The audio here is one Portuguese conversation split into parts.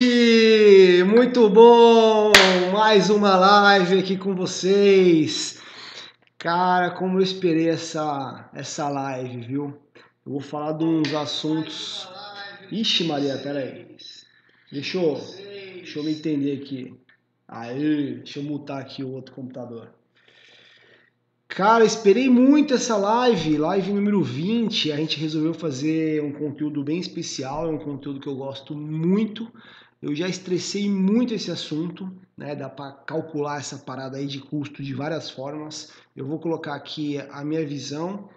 Muito bom! Mais uma live aqui com vocês. Cara, como eu esperei essa, essa live, viu? Eu vou falar de uns assuntos. Ixi, Maria, peraí. Deixa eu, deixa eu me entender aqui. Aí, deixa eu mutar aqui o outro computador. Cara, esperei muito essa live, live número 20. A gente resolveu fazer um conteúdo bem especial, é um conteúdo que eu gosto muito. Eu já estressei muito esse assunto, né? Dá para calcular essa parada aí de custo de várias formas. Eu vou colocar aqui a minha visão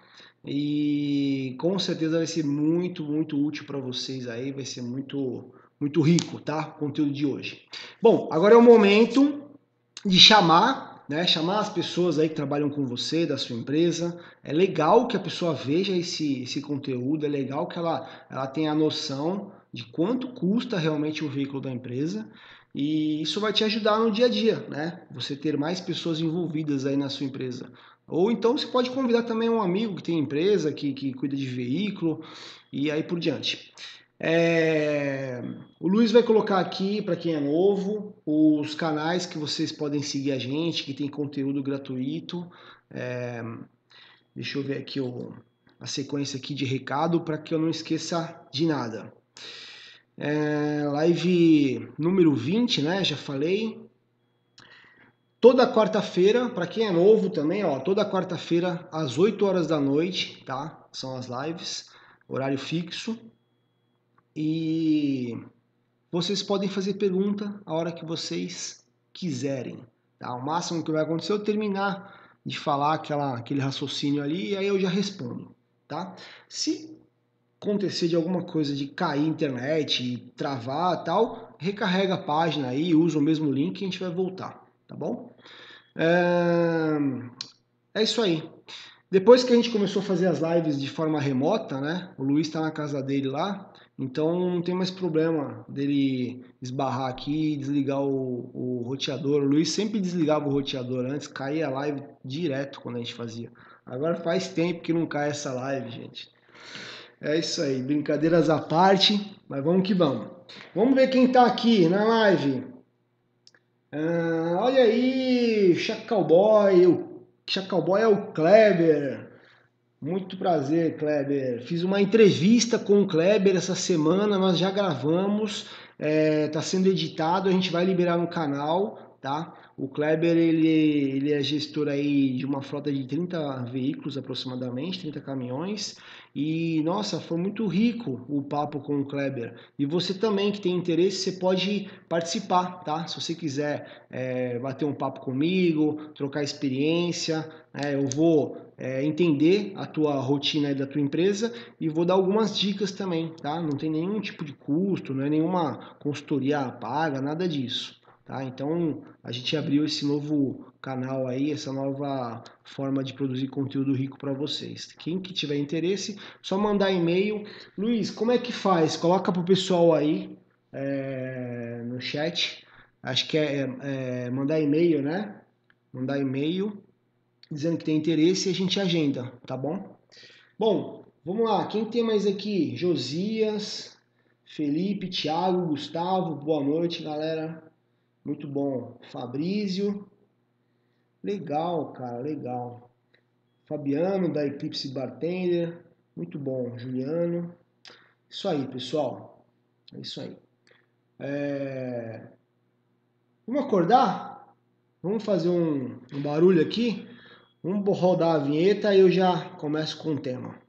e com certeza vai ser muito, muito útil para vocês aí, vai ser muito, muito rico, tá? O conteúdo de hoje. Bom, agora é o momento de chamar né? Chamar as pessoas aí que trabalham com você, da sua empresa. É legal que a pessoa veja esse, esse conteúdo, é legal que ela, ela tenha a noção de quanto custa realmente o veículo da empresa. E isso vai te ajudar no dia a dia, né? Você ter mais pessoas envolvidas aí na sua empresa. Ou então você pode convidar também um amigo que tem empresa, que, que cuida de veículo e aí por diante. É... O Luiz vai colocar aqui, para quem é novo, os canais que vocês podem seguir a gente, que tem conteúdo gratuito. É... Deixa eu ver aqui o... a sequência aqui de recado para que eu não esqueça de nada. É... Live número 20, né? Já falei. Toda quarta-feira, para quem é novo também, ó, toda quarta-feira às 8 horas da noite, tá? São as lives, horário fixo. E vocês podem fazer pergunta a hora que vocês quiserem. Tá? O máximo que vai acontecer é eu terminar de falar aquela, aquele raciocínio ali e aí eu já respondo. Tá? Se acontecer de alguma coisa de cair a internet, travar tal, recarrega a página aí, usa o mesmo link e a gente vai voltar, tá bom? É, é isso aí. Depois que a gente começou a fazer as lives de forma remota, né? O Luiz está na casa dele lá, então não tem mais problema dele esbarrar aqui e desligar o, o roteador. O Luiz sempre desligava o roteador antes, caía a live direto quando a gente fazia. Agora faz tempo que não cai essa live, gente. É isso aí, brincadeiras à parte, mas vamos que vamos. Vamos ver quem tá aqui na live. Ah, olha aí, Chacalboy, o Chacalboy é o Kleber. Muito prazer, Kleber. Fiz uma entrevista com o Kleber essa semana, nós já gravamos, é, tá sendo editado, a gente vai liberar no canal, tá? O Kleber, ele, ele é gestor aí de uma frota de 30 veículos aproximadamente, 30 caminhões, e nossa, foi muito rico o papo com o Kleber. E você também que tem interesse, você pode participar, tá? Se você quiser é, bater um papo comigo, trocar experiência, é, eu vou é, entender a tua rotina da tua empresa e vou dar algumas dicas também, tá? Não tem nenhum tipo de custo, não é nenhuma consultoria paga, nada disso. Tá? Então a gente abriu esse novo canal aí, essa nova forma de produzir conteúdo rico para vocês. Quem que tiver interesse, só mandar e-mail. Luiz, como é que faz? Coloca pro pessoal aí é, no chat. Acho que é, é mandar e-mail, né? Mandar e-mail dizendo que tem interesse e a gente agenda, tá bom? Bom, vamos lá. Quem tem mais aqui? Josias, Felipe, Thiago, Gustavo. Boa noite, galera. Muito bom. Fabrício. Legal, cara, legal. Fabiano, da Eclipse Bartender. Muito bom. Juliano. Isso aí, pessoal. É isso aí. É... Vamos acordar? Vamos fazer um, um barulho aqui? Vamos rodar a vinheta e eu já começo com o tema.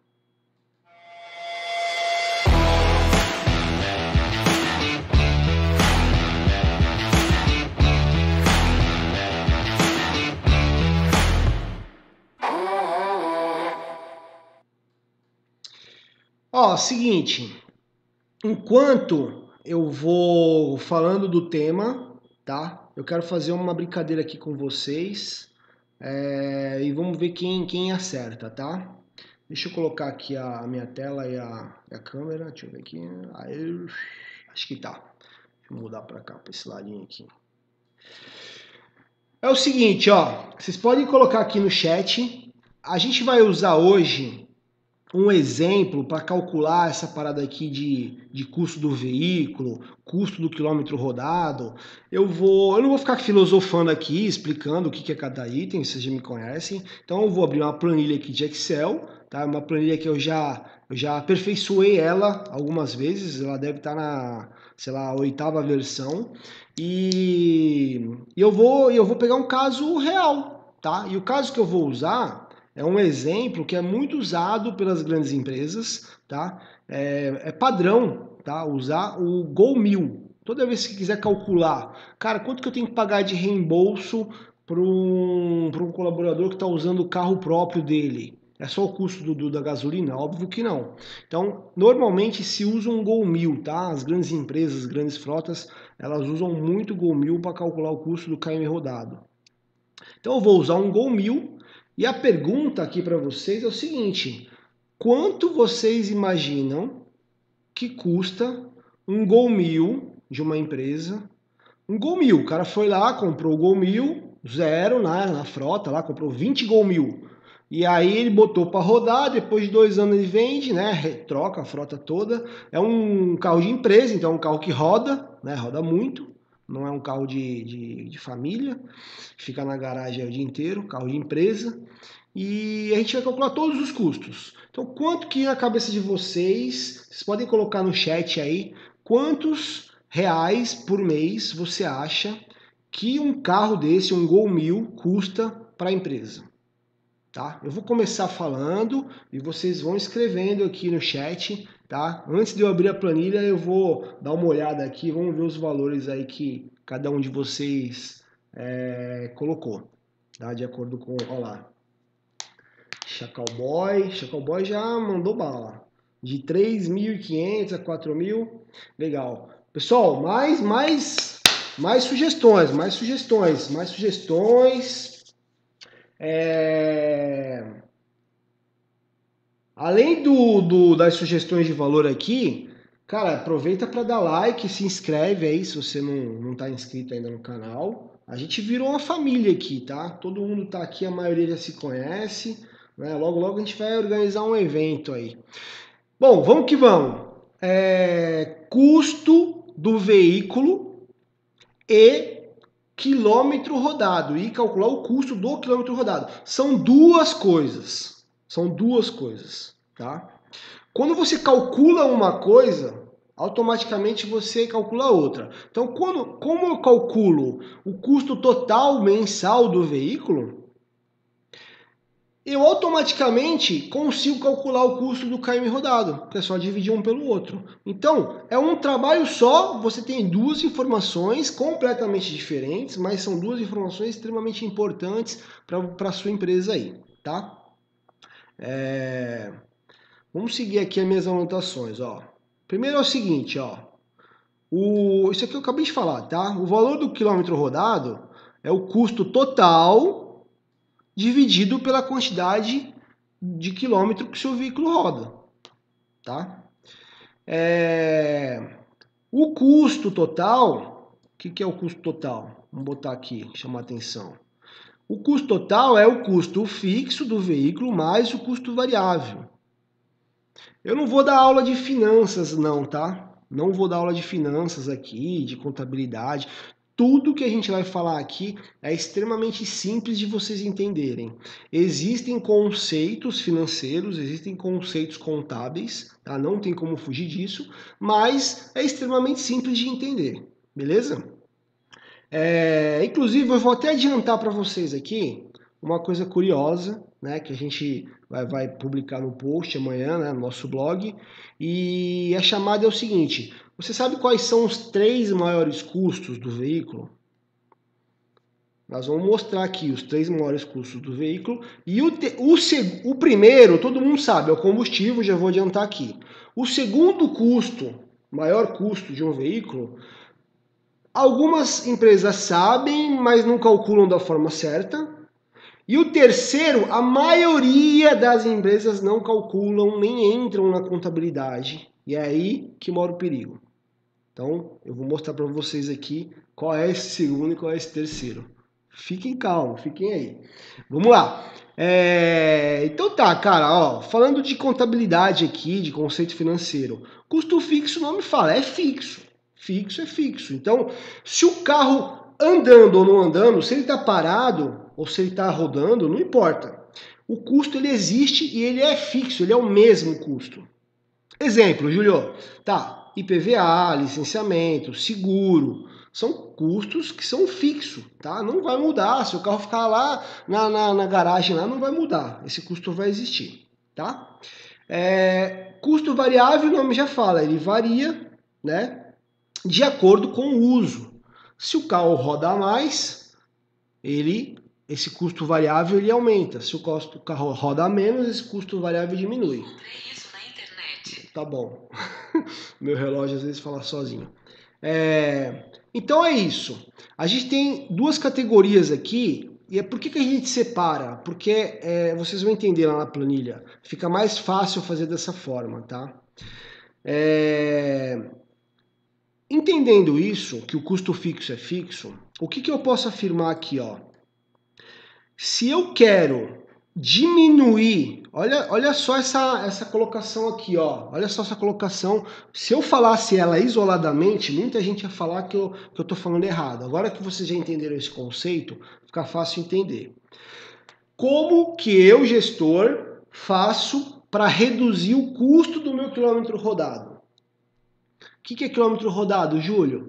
Ó, seguinte, enquanto eu vou falando do tema, tá? Eu quero fazer uma brincadeira aqui com vocês é, e vamos ver quem, quem acerta, tá? Deixa eu colocar aqui a minha tela e a, a câmera, deixa eu ver aqui. Aí, acho que tá. Deixa eu mudar para cá, para esse ladinho aqui. É o seguinte, ó, vocês podem colocar aqui no chat. A gente vai usar hoje um exemplo para calcular essa parada aqui de, de custo do veículo, custo do quilômetro rodado. Eu vou, eu não vou ficar filosofando aqui, explicando o que é cada item, vocês já me conhecem. Então eu vou abrir uma planilha aqui de Excel, tá? Uma planilha que eu já eu já aperfeiçoei ela algumas vezes, ela deve estar na, sei lá, oitava versão. E, e eu vou eu vou pegar um caso real, tá? E o caso que eu vou usar é um exemplo que é muito usado pelas grandes empresas, tá? É, é padrão, tá? Usar o Gol Mil. Toda vez que quiser calcular, cara, quanto que eu tenho que pagar de reembolso para um, um colaborador que está usando o carro próprio dele? É só o custo do, do, da gasolina? Óbvio que não. Então, normalmente se usa um Gol Mil, tá? As grandes empresas, as grandes frotas, elas usam muito Gol Mil para calcular o custo do KM rodado. Então, eu vou usar um Gol Mil e a pergunta aqui para vocês é o seguinte: quanto vocês imaginam que custa um Gol Mil de uma empresa? Um Gol Mil, o cara foi lá, comprou o Gol Mil, zero na, na frota, lá comprou 20 Gol Mil. E aí ele botou para rodar, depois de dois anos ele vende, né? Troca a frota toda. É um carro de empresa, então é um carro que roda, né? Roda muito não é um carro de, de, de família, fica na garagem o dia inteiro, carro de empresa. E a gente vai calcular todos os custos. Então, quanto que na cabeça de vocês, vocês podem colocar no chat aí, quantos reais por mês você acha que um carro desse, um Gol Mil, custa para a empresa? Tá? Eu vou começar falando e vocês vão escrevendo aqui no chat tá? Antes de eu abrir a planilha, eu vou dar uma olhada aqui, vamos ver os valores aí que cada um de vocês é, colocou, tá? De acordo com, olha lá. Chacalboy, Chacalboy já mandou bala. De 3.500 a 4.000, legal. Pessoal, mais, mais, mais sugestões, mais sugestões, mais sugestões. É... Além do, do, das sugestões de valor aqui, cara, aproveita para dar like, se inscreve aí se você não, não tá inscrito ainda no canal. A gente virou uma família aqui, tá? Todo mundo tá aqui, a maioria já se conhece. Né? Logo, logo a gente vai organizar um evento aí. Bom, vamos que vamos. É, custo do veículo e quilômetro rodado e calcular o custo do quilômetro rodado. São duas coisas. São duas coisas, tá? Quando você calcula uma coisa, automaticamente você calcula outra. Então, quando, como eu calculo o custo total mensal do veículo, eu automaticamente consigo calcular o custo do KM rodado, que é só dividir um pelo outro. Então, é um trabalho só, você tem duas informações completamente diferentes, mas são duas informações extremamente importantes para a sua empresa aí, tá? É... Vamos seguir aqui as minhas anotações, ó. Primeiro é o seguinte, ó. O... Isso aqui eu acabei de falar, tá? O valor do quilômetro rodado é o custo total dividido pela quantidade de quilômetro que o seu veículo roda, tá? É... O custo total, o que, que é o custo total? Vamos botar aqui, chamar atenção. O custo total é o custo fixo do veículo mais o custo variável. Eu não vou dar aula de finanças, não, tá? Não vou dar aula de finanças aqui, de contabilidade. Tudo que a gente vai falar aqui é extremamente simples de vocês entenderem. Existem conceitos financeiros, existem conceitos contábeis, tá? Não tem como fugir disso, mas é extremamente simples de entender, beleza? É, inclusive, eu vou até adiantar para vocês aqui uma coisa curiosa, né, que a gente vai, vai publicar no post amanhã, né, no nosso blog. E a chamada é o seguinte: você sabe quais são os três maiores custos do veículo? Nós vamos mostrar aqui os três maiores custos do veículo. E o, te, o, o primeiro, todo mundo sabe, é o combustível, já vou adiantar aqui. O segundo custo, maior custo de um veículo, Algumas empresas sabem, mas não calculam da forma certa. E o terceiro, a maioria das empresas não calculam nem entram na contabilidade. E é aí que mora o perigo. Então, eu vou mostrar para vocês aqui qual é esse segundo e qual é esse terceiro. Fiquem calmos, fiquem aí. Vamos lá. É, então tá, cara, ó, falando de contabilidade aqui, de conceito financeiro, custo fixo não me fala, é fixo. Fixo é fixo. Então, se o carro andando ou não andando, se ele está parado ou se ele está rodando, não importa. O custo ele existe e ele é fixo, ele é o mesmo custo. Exemplo, Julio, tá, IPVA, licenciamento, seguro, são custos que são fixos, tá? Não vai mudar. Se o carro ficar lá na, na, na garagem, lá não vai mudar. Esse custo vai existir, tá? É, custo variável, o nome já fala, ele varia, né? De acordo com o uso. Se o carro roda mais, ele esse custo variável ele aumenta. Se o, custo, carro roda menos, esse custo variável diminui. Encontrei isso na internet. Tá bom. Meu relógio às vezes fala sozinho. É, então é isso. A gente tem duas categorias aqui. E é por que, que a gente separa? Porque é, vocês vão entender lá na planilha. Fica mais fácil fazer dessa forma, tá? É, entendendo isso, que o custo fixo é fixo, o que, que eu posso afirmar aqui? Ó? Se eu quero diminuir. Olha, olha só essa, essa colocação aqui, ó. Olha só essa colocação. Se eu falasse ela isoladamente, muita gente ia falar que eu, que eu falando errado. Agora que vocês já entenderam esse conceito, fica fácil entender. Como que eu, gestor, faço para reduzir o custo do meu quilômetro rodado? O que, que é quilômetro rodado, Júlio?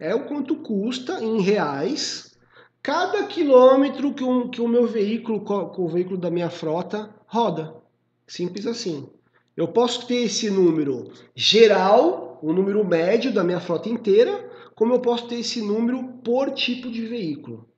É o quanto custa em reais cada quilômetro que, um, que o meu veículo, o veículo da minha frota roda. Simples assim. Eu posso ter esse número geral, o número médio da minha frota inteira, como eu posso ter esse número por tipo de veículo.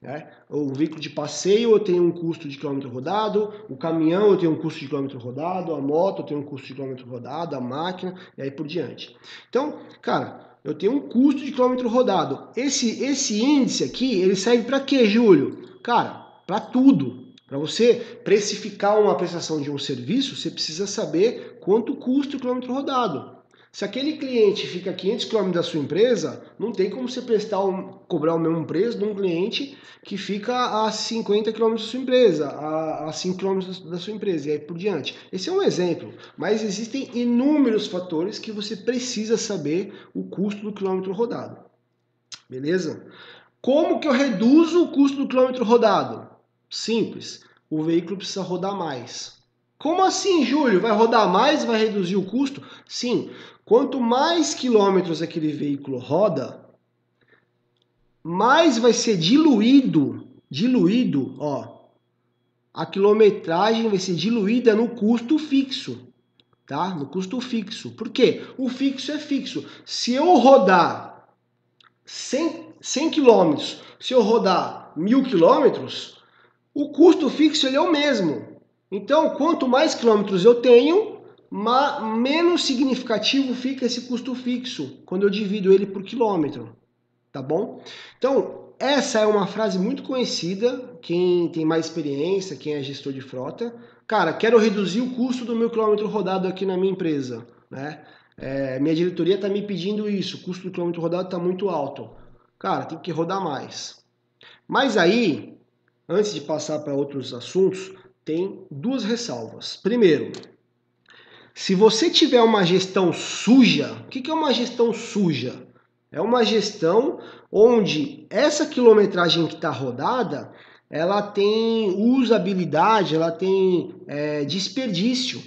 Né? O veículo de passeio eu tenho um custo de quilômetro rodado, o caminhão eu tenho um custo de quilômetro rodado, a moto eu tenho um custo de quilômetro rodado, a máquina e aí por diante. Então, cara, eu tenho um custo de quilômetro rodado. Esse, esse índice aqui, ele serve para quê, Júlio? Cara, para tudo. Para você precificar uma prestação de um serviço, você precisa saber quanto custa o quilômetro rodado. Se aquele cliente fica a 500 km da sua empresa, não tem como você prestar um, cobrar o mesmo preço de um cliente que fica a 50 km da sua empresa, a, a 5 km da sua empresa e aí por diante. Esse é um exemplo, mas existem inúmeros fatores que você precisa saber o custo do quilômetro rodado. Beleza? Como que eu reduzo o custo do quilômetro rodado? Simples. O veículo precisa rodar mais. Como assim, Júlio? Vai rodar mais, vai reduzir o custo? Sim. Quanto mais quilômetros aquele veículo roda, mais vai ser diluído, diluído, ó. A quilometragem vai ser diluída no custo fixo, tá? No custo fixo. Por quê? O fixo é fixo. Se eu rodar 100, 100 quilômetros, se eu rodar mil quilômetros, o custo fixo ele é o mesmo. Então, quanto mais quilômetros eu tenho, menos significativo fica esse custo fixo quando eu divido ele por quilômetro, tá bom? Então, essa é uma frase muito conhecida, quem tem mais experiência, quem é gestor de frota. Cara, quero reduzir o custo do meu quilômetro rodado aqui na minha empresa, né? É, minha diretoria está me pedindo isso, o custo do quilômetro rodado está muito alto. Cara, tem que rodar mais. Mas aí, antes de passar para outros assuntos, tem duas ressalvas. Primeiro, se você tiver uma gestão suja, o que é uma gestão suja? É uma gestão onde essa quilometragem que está rodada, ela tem usabilidade, ela tem é, desperdício.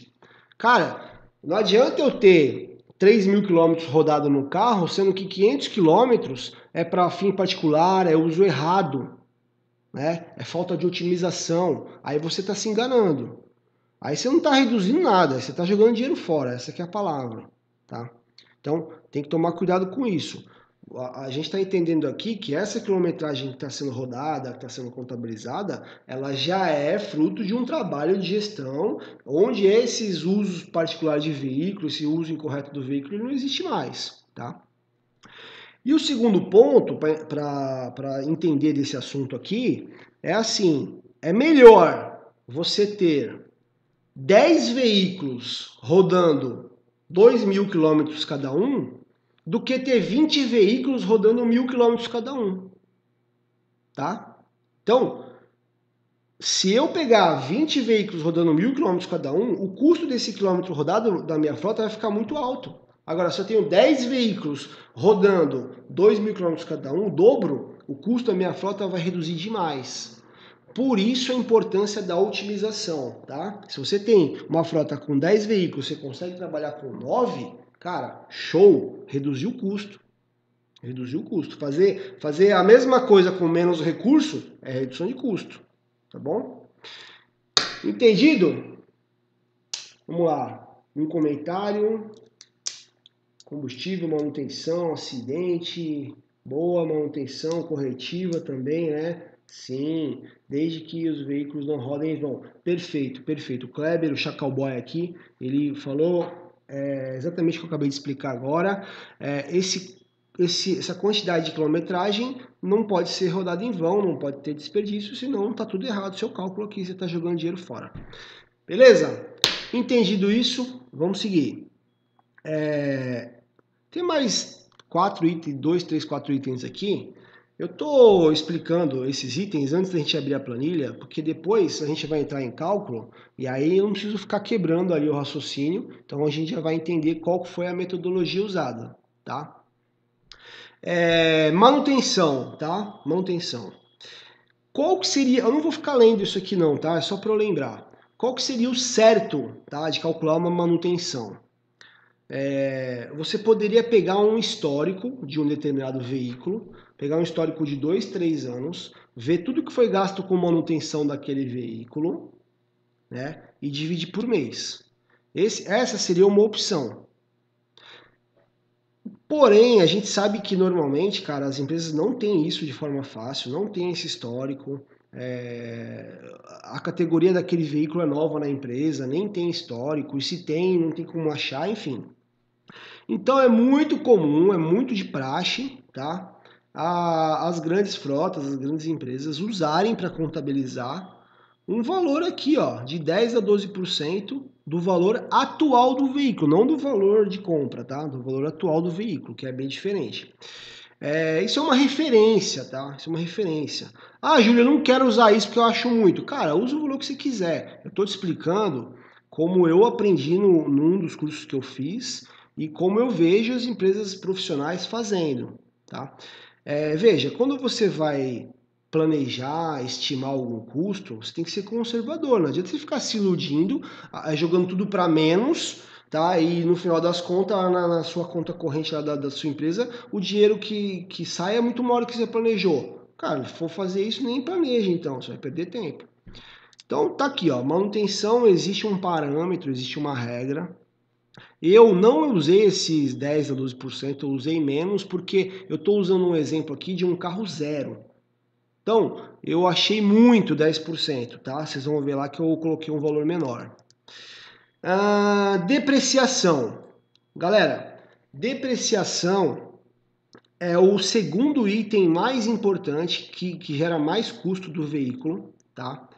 Cara, não adianta eu ter 3 mil quilômetros rodado no carro, sendo que 500 quilômetros é para fim particular, é uso errado né? É falta de otimização. Aí você está se enganando. Aí você não está reduzindo nada, você está jogando dinheiro fora. Essa é a palavra, tá? Então tem que tomar cuidado com isso. A, gente está entendendo aqui que essa quilometragem que está sendo rodada, que está sendo contabilizada, ela já é fruto de um trabalho de gestão, onde esses usos particulares de veículo, esse uso incorreto do veículo, não existe mais, tá? E o segundo ponto para entender desse assunto aqui é assim: é melhor você ter 10 veículos rodando 2 mil quilômetros cada um do que ter 20 veículos rodando mil quilômetros cada um. tá? Então, se eu pegar 20 veículos rodando mil quilômetros cada um, o custo desse quilômetro rodado da minha frota vai ficar muito alto. Agora, se eu tenho 10 veículos rodando 2 mil quilômetros cada um, o dobro, o custo da minha frota vai reduzir demais. Por isso a importância da otimização, tá? Se você tem uma frota com 10 veículos, você consegue trabalhar com 9, cara, show, reduzir o custo. Reduzir o custo. Fazer, fazer a mesma coisa com menos recurso é redução de custo. Tá bom? Entendido? Vamos lá. Um comentário. Combustível, manutenção, acidente, boa manutenção corretiva também, né? Sim, desde que os veículos não rodem em vão. Perfeito, perfeito. O Kleber, o Chacalboy aqui, ele falou é, exatamente o que eu acabei de explicar agora. É, esse esse, essa quantidade de quilometragem não pode ser rodada em vão, não pode ter desperdício, senão está tudo errado. Seu cálculo aqui, você está jogando dinheiro fora. Beleza? Entendido isso, vamos seguir. É, tem mais quatro itens, dois, três, quatro itens aqui. Eu estou explicando esses itens antes da gente abrir a planilha, porque depois a gente vai entrar em cálculo e aí eu não preciso ficar quebrando ali o raciocínio. Então a gente já vai entender qual foi a metodologia usada, tá? É, manutenção, tá? Manutenção. Qual que seria, eu não vou ficar lendo isso aqui não, tá? É só para eu lembrar. Qual que seria o certo, tá, de calcular uma manutenção? É, você poderia pegar um histórico de um determinado veículo, pegar um histórico de dois, três anos, ver tudo que foi gasto com manutenção daquele veículo, né, e dividir por mês. Esse, essa seria uma opção. Porém, a gente sabe que normalmente, cara, as empresas não têm isso de forma fácil, não tem esse histórico. É... a categoria daquele veículo é nova na empresa, nem tem histórico, e se tem, não tem como achar, enfim. Então é muito comum, é muito de praxe, tá? A, as grandes frotas, as grandes empresas usarem para contabilizar um valor aqui, ó, de 10 a 12% do valor atual do veículo, não do valor de compra, tá? Do valor atual do veículo, que é bem diferente. É, isso é uma referência, tá? Isso é uma referência. Ah, Júlio, eu não quero usar isso porque eu acho muito. Cara, usa o valor que você quiser. Eu estou te explicando como eu aprendi no, num dos cursos que eu fiz e como eu vejo as empresas profissionais fazendo, tá? É, veja, quando você vai planejar, estimar algum custo, você tem que ser conservador. Não adianta você ficar se iludindo, jogando tudo para menos, tá? E no final das contas, na, na sua conta corrente da, da, sua empresa, o dinheiro que, que sai é muito maior do que você planejou. Cara, se for fazer isso, nem planeja então, você vai perder tempo. Então tá aqui, ó, manutenção existe um parâmetro, existe uma regra. Eu não usei esses 10 a 12%, eu usei menos porque eu estou usando um exemplo aqui de um carro zero. Então, eu achei muito 10%, tá? Vocês vão ver lá que eu coloquei um valor menor. Ah, depreciação. Galera, depreciação é o segundo item mais importante que, que gera mais custo do veículo, tá?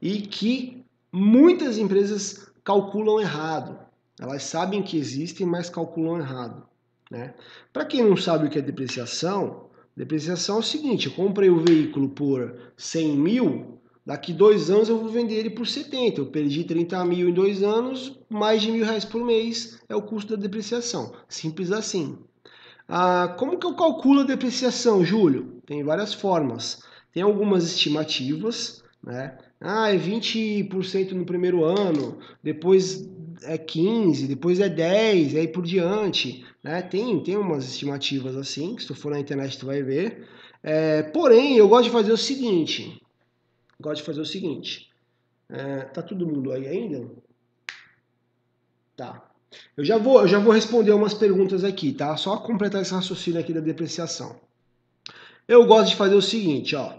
E que muitas empresas calculam errado. Elas sabem que existem, mas calculam errado. Né? Para quem não sabe o que é depreciação, Depreciação é o seguinte, eu comprei o veículo por 100 mil, daqui dois anos eu vou vender ele por 70. Eu perdi 30 mil em dois anos, mais de mil reais por mês é o custo da depreciação. Simples assim. Ah, como que eu calculo a depreciação, Júlio? Tem várias formas. Tem algumas estimativas, né? Ah, é 20% no primeiro ano, depois é 15, depois é 10, e aí por diante. Né? Tem, tem umas estimativas assim, que se tu for na internet tu vai ver. É, porém, eu gosto de fazer o seguinte. Gosto de fazer o seguinte. É, tá todo mundo aí ainda? Tá. Eu já vou, eu já vou responder umas perguntas aqui, tá? Só completar esse raciocínio aqui da depreciação. Eu gosto de fazer o seguinte, ó.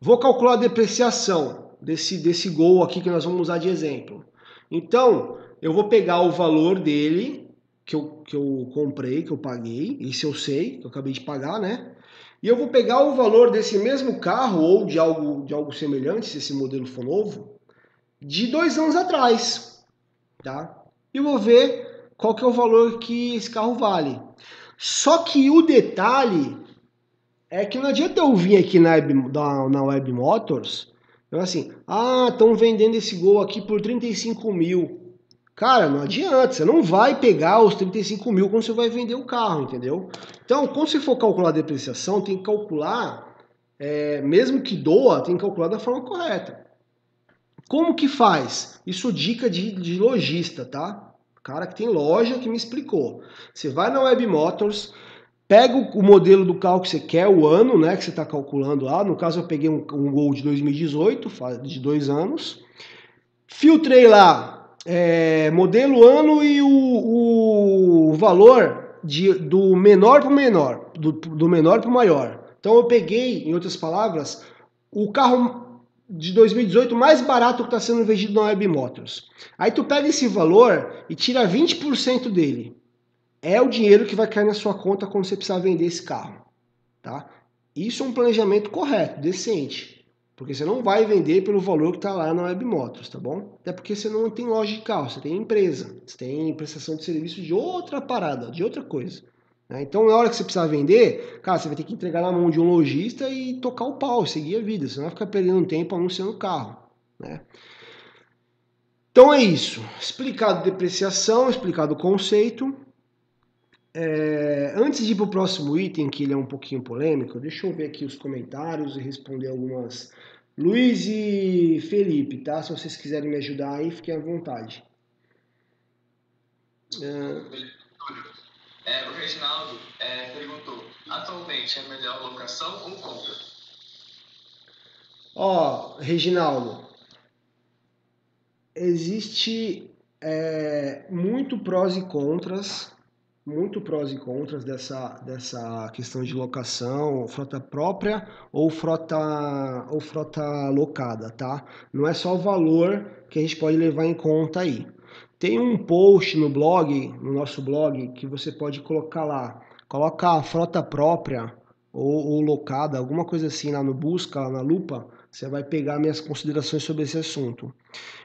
Vou calcular a depreciação desse, desse gol aqui que nós vamos usar de exemplo. Então, eu vou pegar o valor dele que eu, que eu comprei, que eu paguei, isso eu sei, que eu acabei de pagar, né? E eu vou pegar o valor desse mesmo carro ou de algo, de algo semelhante, se esse modelo for novo, de dois anos atrás, tá? E vou ver qual que é o valor que esse carro vale. Só que o detalhe é que não adianta eu vir aqui na Web, na, na Web Motors, eu assim, ah, estão vendendo esse Gol aqui por 35 mil. Cara, não adianta, você não vai pegar os 35 mil quando você vai vender o carro, entendeu? Então, quando você for calcular a depreciação, tem que calcular, é, mesmo que doa, tem que calcular da forma correta. Como que faz? Isso dica de, de lojista, tá? cara que tem loja que me explicou. Você vai na Web Motors, pega o modelo do carro que você quer, o ano né, que você está calculando lá. No caso, eu peguei um, um Gol de 2018, de dois anos. Filtrei lá é, modelo, ano e o, o valor de, do menor para o menor, do, do menor para o maior. Então eu peguei, em outras palavras, o carro de 2018 mais barato que está sendo vendido na Web Motors. Aí tu pega esse valor e tira 20% dele. É o dinheiro que vai cair na sua conta quando você precisar vender esse carro. Tá? Isso é um planejamento correto, decente. Porque você não vai vender pelo valor que está lá na Web Motors, tá bom? Até porque você não tem loja de carro, você tem empresa, você tem prestação de serviço de outra parada, de outra coisa. Né? Então, na hora que você precisar vender, cara, você vai ter que entregar na mão de um lojista e tocar o pau, seguir a vida. Você não vai ficar perdendo tempo anunciando carro. Né? Então é isso. Explicado depreciação, explicado o conceito. É, antes de ir para o próximo item, que ele é um pouquinho polêmico, deixa eu ver aqui os comentários e responder algumas. Luiz e Felipe, tá? Se vocês quiserem me ajudar aí, fiquem à vontade. É, é o Reginaldo é, perguntou: atualmente é melhor locação ou compra? Ó, Reginaldo, existe é, muito prós e contras muito prós e contras dessa, dessa questão de locação, frota própria ou frota, ou frota locada, tá? Não é só o valor que a gente pode levar em conta aí. Tem um post no blog, no nosso blog, que você pode colocar lá. Coloca a frota própria ou, ou locada, alguma coisa assim lá no busca, na lupa, você vai pegar minhas considerações sobre esse assunto.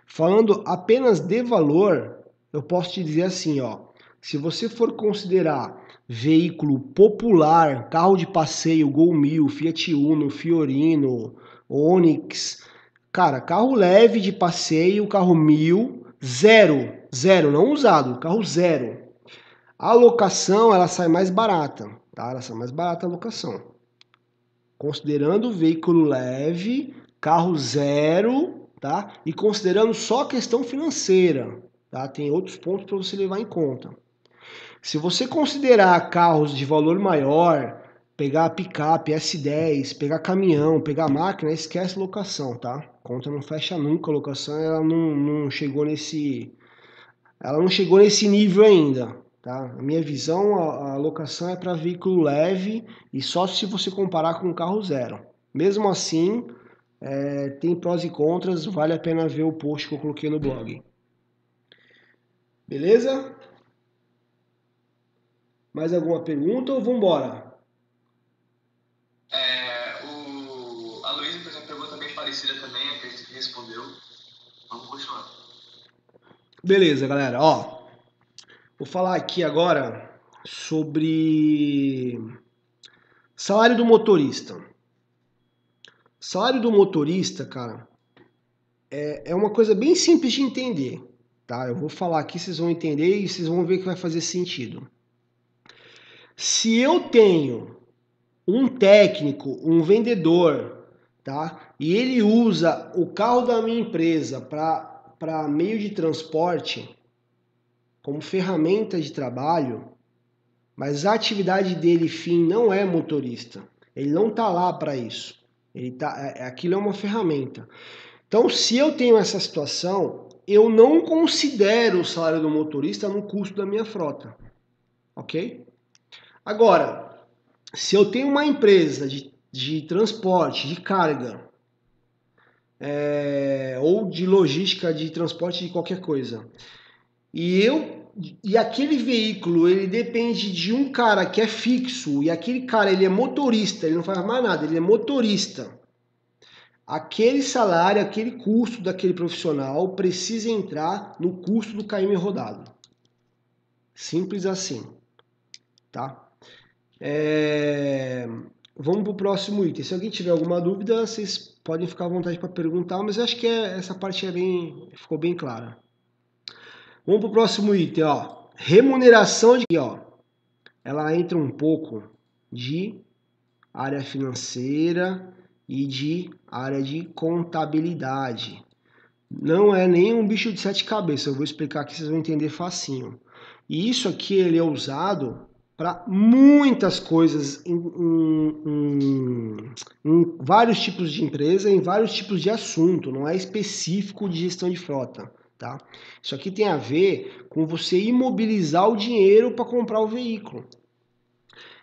Falando apenas de valor, eu posso te dizer assim, ó, se você for considerar veículo popular, carro de passeio, Gol 1000, Fiat Uno, Fiorino, Onix, cara, carro leve de passeio, carro 1000, zero, zero, não usado, carro zero. A locação, ela sai mais barata, tá? Ela sai mais barata a locação. Considerando veículo leve, carro zero, tá? E considerando só a questão financeira, tá? Tem outros pontos para você levar em conta. Se você considerar carros de valor maior, pegar picape, S10, pegar caminhão, pegar máquina, esquece locação, tá? Conta não fecha nunca, a locação ela não, não chegou nesse ela não chegou nesse nível ainda, tá? A minha visão, a, a locação é para veículo leve e só se você comparar com um carro zero. Mesmo assim, é, tem prós e contras, vale a pena ver o post que eu coloquei no blog. Beleza? Mais alguma pergunta ou vamos embora? É, o... A Luísa fez uma pergunta bem parecida também, a que respondeu. Vamos continuar. Beleza, galera. Ó, vou falar aqui agora sobre salário do motorista. Salário do motorista, cara, é, é uma coisa bem simples de entender, tá? Eu vou falar aqui, vocês vão entender e vocês vão ver que vai fazer sentido. Se eu tenho um técnico, um vendedor, tá? E ele usa o carro da minha empresa para meio de transporte, como ferramenta de trabalho, mas a atividade dele fim não é motorista. Ele não está lá para isso. Ele tá, é, é, aquilo é uma ferramenta. Então, se eu tenho essa situação, eu não considero o salário do motorista no custo da minha frota. Ok? Agora, se eu tenho uma empresa de, de transporte, de carga, é, ou de logística de transporte de qualquer coisa, e eu e aquele veículo ele depende de um cara que é fixo e aquele cara ele é motorista, ele não faz mais nada, ele é motorista. Aquele salário, aquele custo daquele profissional precisa entrar no custo do KM rodado. Simples assim, tá? É... vamos para o próximo item. Se alguém tiver alguma dúvida, vocês podem ficar à vontade para perguntar, mas acho que é, essa parte é bem, ficou bem clara. Vamos para o próximo item, ó. Remuneração de, ó. Ela entra um pouco de área financeira e de área de contabilidade. Não é nem um bicho de sete cabeças, eu vou explicar aqui, vocês vão entender facinho. E isso aqui ele é usado para muitas coisas em, em, em, em, vários tipos de empresa, em vários tipos de assunto, não é específico de gestão de frota. Tá? Isso aqui tem a ver com você imobilizar o dinheiro para comprar o veículo.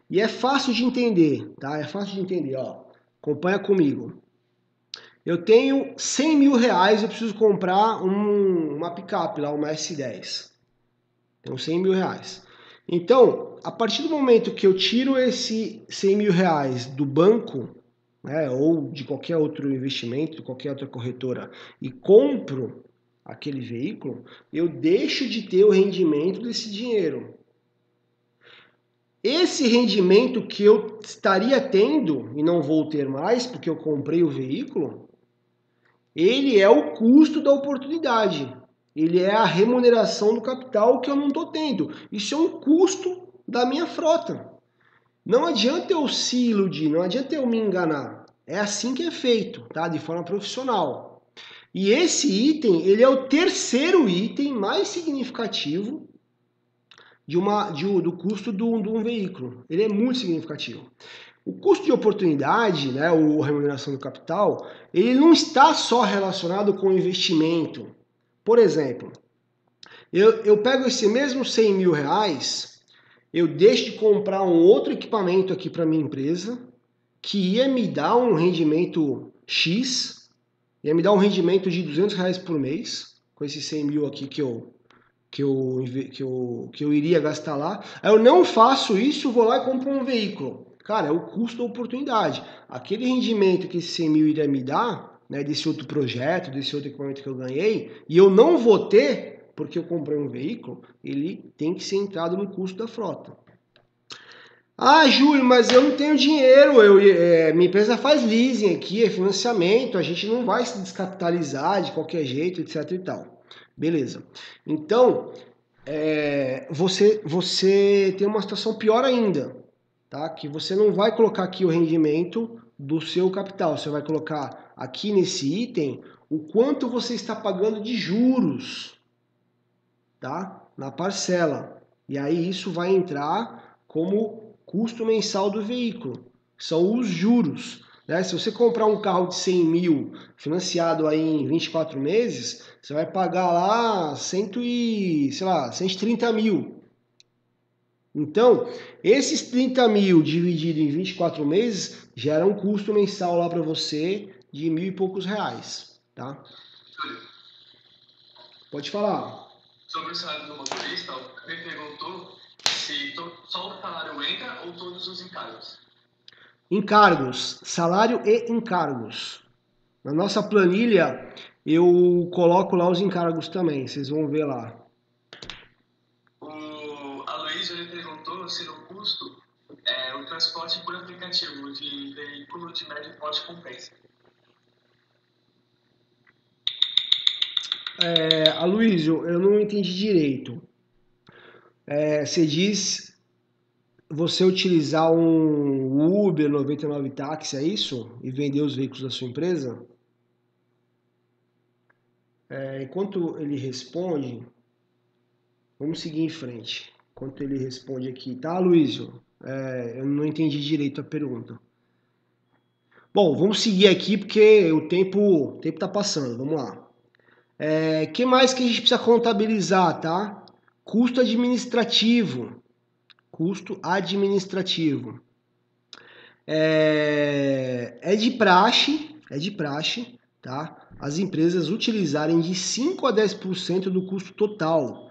E é fácil de entender, tá? É fácil de entender, ó. Acompanha comigo. Eu tenho 100 mil reais, eu preciso comprar um, uma picape lá, uma S10. Tenho 100 mil reais. Então, a partir do momento que eu tiro esse 100 mil reais do banco, né, ou de qualquer outro investimento, de qualquer outra corretora, e compro aquele veículo, eu deixo de ter o rendimento desse dinheiro. Esse rendimento que eu estaria tendo e não vou ter mais porque eu comprei o veículo, ele é o custo da oportunidade. Ele é a remuneração do capital que eu não estou tendo. Isso é um custo da minha frota. Não adianta eu se iludir, não adianta eu me enganar. É assim que é feito, tá? De forma profissional. E esse item, ele é o terceiro item mais significativo de uma, de, do custo do, de um veículo. Ele é muito significativo. O custo de oportunidade, né, ou remuneração do capital, ele não está só relacionado com o investimento. Por exemplo, eu, eu pego esse mesmo 100 mil reais, eu deixo de comprar um outro equipamento aqui para minha empresa, que ia me dar um rendimento X, ia me dar um rendimento de 200 reais por mês, com esses 100 mil aqui que eu, que eu, que eu, que eu iria gastar lá. Aí eu não faço isso, vou lá e compro um veículo. Cara, é o custo da oportunidade. Aquele rendimento que esse 100 mil iria me dar, né, desse outro projeto, desse outro equipamento que eu ganhei, e eu não vou ter, porque eu comprei um veículo, ele tem que ser entrado no custo da frota. Ah, Júlio, mas eu não tenho dinheiro, eu, é, minha empresa faz leasing aqui, é financiamento, a gente não vai se descapitalizar de qualquer jeito, etc e tal. Beleza. Então, é, você, você tem uma situação pior ainda, tá? Que você não vai colocar aqui o rendimento do seu capital, você vai colocar aqui nesse item o quanto você está pagando de juros, tá? Na parcela. E aí isso vai entrar como custo mensal do veículo, são os juros. Né? Se você comprar um carro de 100 mil financiado aí em 24 meses, você vai pagar lá, cento e, sei lá 130 mil. Então, esses 30 mil dividido em 24 meses gera um custo mensal lá para você de mil e poucos reais. Tá? Pode falar. Sobre o salário do motorista, me perguntou se só o salário entra ou todos os encargos? Encargos, salário e encargos. Na nossa planilha eu coloco lá os encargos também, vocês vão ver lá. O Aloysio ele perguntou se no custo é, o transporte por aplicativo de veículo de médio porte compensa. É, Aloysio, eu não entendi direito é, você diz você utilizar um Uber 99 táxi, é isso? E vender os veículos da sua empresa? É, enquanto ele responde, vamos seguir em frente. Enquanto ele responde aqui, tá, Luísio? É, eu não entendi direito a pergunta. Bom, vamos seguir aqui porque o tempo o tempo tá passando. Vamos lá. É, que mais que a gente precisa contabilizar, tá? Custo administrativo. Custo administrativo. É, é de praxe, é de praxe, tá? As empresas utilizarem de 5 a 10% do custo total. O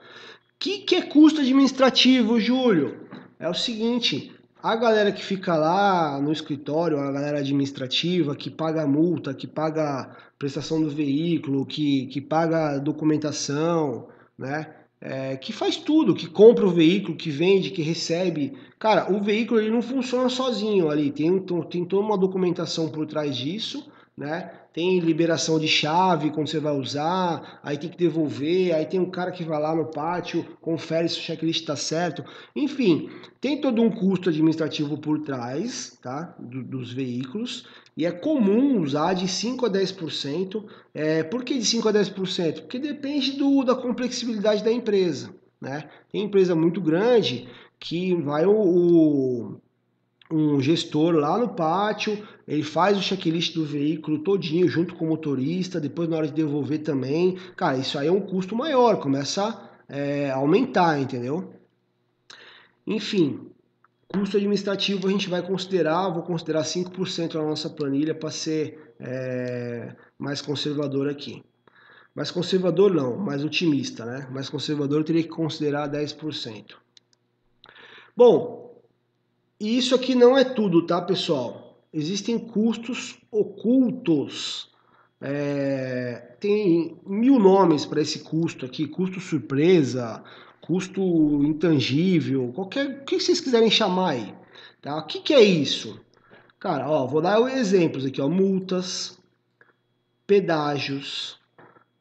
que, que é custo administrativo, Júlio? É o seguinte, a galera que fica lá no escritório, a galera administrativa, que paga multa, que paga prestação do veículo, que, que paga documentação, né? é, que faz tudo, que compra o veículo, que vende, que recebe. Cara, o veículo ele não funciona sozinho ali, tem, tem toda uma documentação por trás disso, né? Tem liberação de chave quando você vai usar, aí tem que devolver, aí tem um cara que vai lá no pátio, confere se o checklist está certo. Enfim, tem todo um custo administrativo por trás tá? Do, dos veículos e é comum usar de 5 a 10%. É, por que de 5 a 10%? Porque depende do, da complexibilidade da empresa. Né? Tem empresa muito grande que vai o, o um gestor lá no pátio, ele faz o checklist do veículo todinho junto com o motorista, depois na hora de devolver também. Cara, isso aí é um custo maior, começa é, a aumentar, entendeu? Enfim, custo administrativo a gente vai considerar, vou considerar 5% na nossa planilha para ser é, mais conservador aqui. Mais conservador não, mais otimista, né? Mais conservador eu teria que considerar 10%. Bom, e isso aqui não é tudo, tá, pessoal? Existem custos ocultos. É, tem mil nomes para esse custo aqui, custo surpresa, custo intangível, qualquer o que vocês quiserem chamar aí. Tá? O que, que é isso? Cara, ó, vou dar exemplos aqui, ó, multas, pedágios,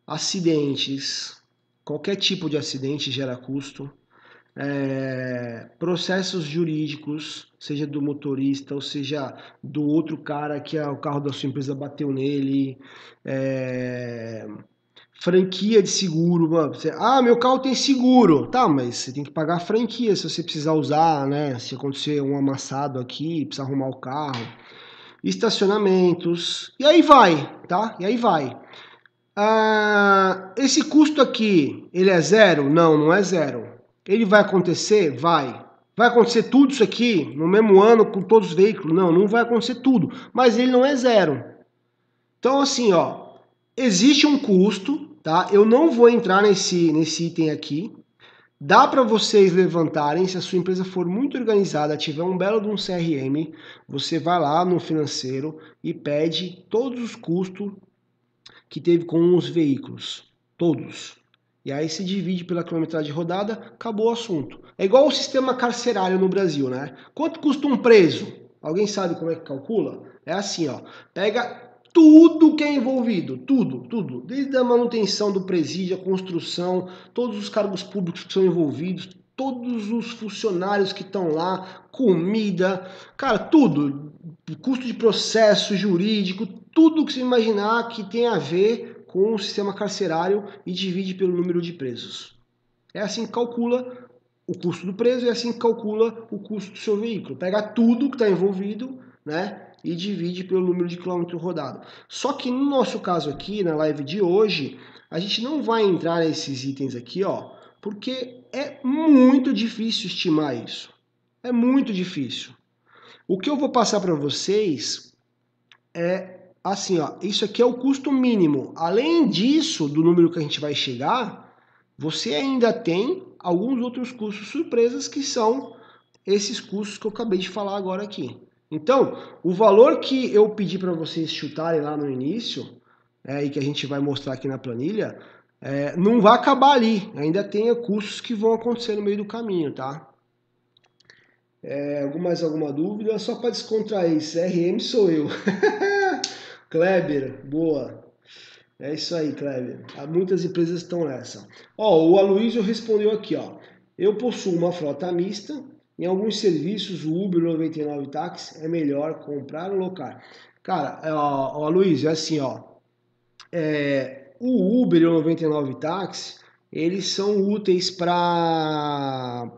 acidentes, qualquer tipo de acidente gera custo é, processos jurídicos, seja do motorista ou seja do outro cara que o carro da sua empresa bateu nele, é, franquia de seguro, você, ah, meu carro tem seguro, tá, mas você tem que pagar a franquia se você precisar usar, né? Se acontecer um amassado aqui, precisa arrumar o carro, estacionamentos, e aí vai, tá? E aí vai. Ah, esse custo aqui, ele é zero? Não, não é zero. Ele vai acontecer? Vai. Vai acontecer tudo isso aqui no mesmo ano com todos os veículos? Não, não vai acontecer tudo. Mas ele não é zero. Então, assim, ó, existe um custo, tá? Eu não vou entrar nesse, nesse item aqui. Dá para vocês levantarem, se a sua empresa for muito organizada, tiver um belo de um CRM, você vai lá no financeiro e pede todos os custos que teve com os veículos. Todos. E aí se divide pela quilometragem rodada, acabou o assunto. É igual o sistema carcerário no Brasil, né? Quanto custa um preso? Alguém sabe como é que calcula? É assim, ó. Pega tudo que é envolvido, tudo, tudo, desde a manutenção do presídio, a construção, todos os cargos públicos que são envolvidos, todos os funcionários que estão lá, comida, cara, tudo, custo de processo jurídico, tudo que você imaginar que tem a ver com o sistema carcerário e divide pelo número de presos. É assim que calcula o custo do preso e é assim que calcula o custo do seu veículo. Pega tudo que está envolvido né, e divide pelo número de quilômetro rodado. Só que no nosso caso aqui, na live de hoje, a gente não vai entrar nesses itens aqui, ó, porque é muito difícil estimar isso. É muito difícil. O que eu vou passar para vocês é assim, ó, isso aqui é o custo mínimo. Além disso, do número que a gente vai chegar, você ainda tem alguns outros custos surpresas que são esses custos que eu acabei de falar agora aqui. Então, o valor que eu pedi para vocês chutarem lá no início, é, e que a gente vai mostrar aqui na planilha, é, não vai acabar ali. Ainda tem custos que vão acontecer no meio do caminho, tá? É, mais alguma dúvida? Só para descontrair, CRM sou eu. Kleber, boa. É isso aí, Kleber. Muitas empresas estão nessa. Ó, o Aloysio respondeu aqui, ó. Eu possuo uma frota mista. Em alguns serviços, o Uber 99 táxi é melhor comprar ou locar. Cara, ó, ó Aloysio, é assim, ó. É, o Uber e o 99 táxi, eles são úteis para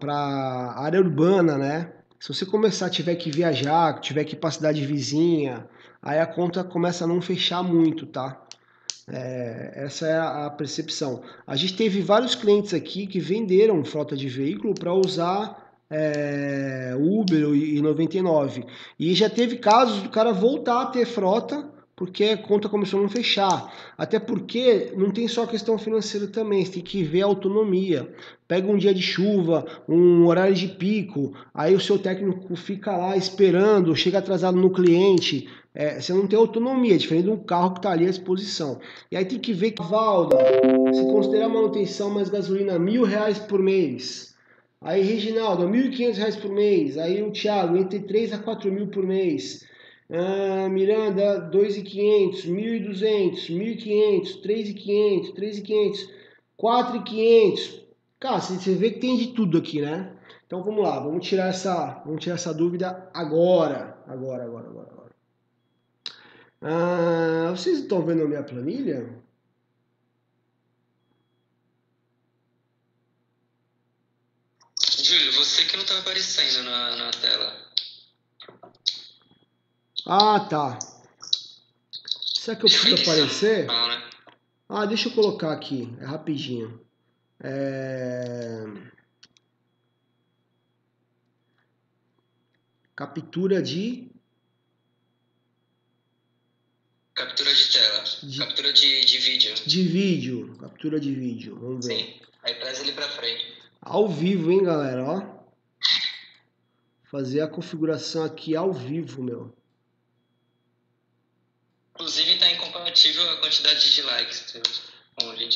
área urbana, né? Se você começar, tiver que viajar, tiver que ir para cidade vizinha, aí a conta começa a não fechar muito, tá? É, essa é a percepção. A gente teve vários clientes aqui que venderam frota de veículo para usar é, Uber e 99. E já teve casos do cara voltar a ter frota porque a conta começou a não fechar. Até porque não tem só questão financeira também, você tem que ver a autonomia. Pega um dia de chuva, um horário de pico, aí o seu técnico fica lá esperando, chega atrasado no cliente, é, você não tem autonomia, diferente de um carro que está ali à disposição. E aí tem que ver que, Valda, se considerar manutenção mais gasolina, mil reais por mês. Aí, Reginaldo, quinhentos reais por mês. Aí o Thiago, entre três a quatro mil por mês. Ah, Miranda, 2,500, 1.200, 1.500, 3.500, 3.500, 4.500. Cara, você vê que tem de tudo aqui, né? Então vamos lá, vamos tirar essa, vamos tirar essa dúvida agora, agora, agora, agora. agora. Ah, vocês estão vendo a minha planilha? Está aparecendo na, na tela. Ah, tá. Será que eu preciso aparecer? Não, né? Ah, deixa eu colocar aqui, é rapidinho. É... Captura de. Captura de tela. De- Captura de, de vídeo. de vídeo. Captura de vídeo. Vamos ver. Sim. Aí traz ele pra frente. Ao vivo, hein, galera? Ó. Fazer a configuração aqui ao vivo, meu. Inclusive tá incompatível a quantidade de likes.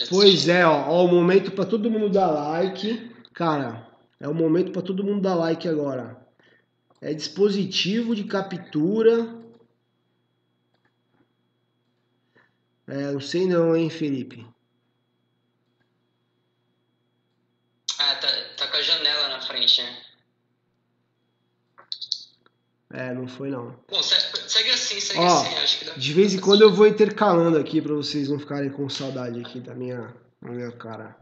Pois é, ó, ó, o momento para todo mundo dar like. Cara, é o momento para todo mundo dar like agora. É dispositivo de captura. É, não sei não, hein, Felipe. Ah, tá, tá com a janela na frente, né? É, não foi não. Segue assim, segue Ó, assim. Acho que dá. De vez em quando eu vou intercalando aqui para vocês não ficarem com saudade aqui da minha, da minha cara.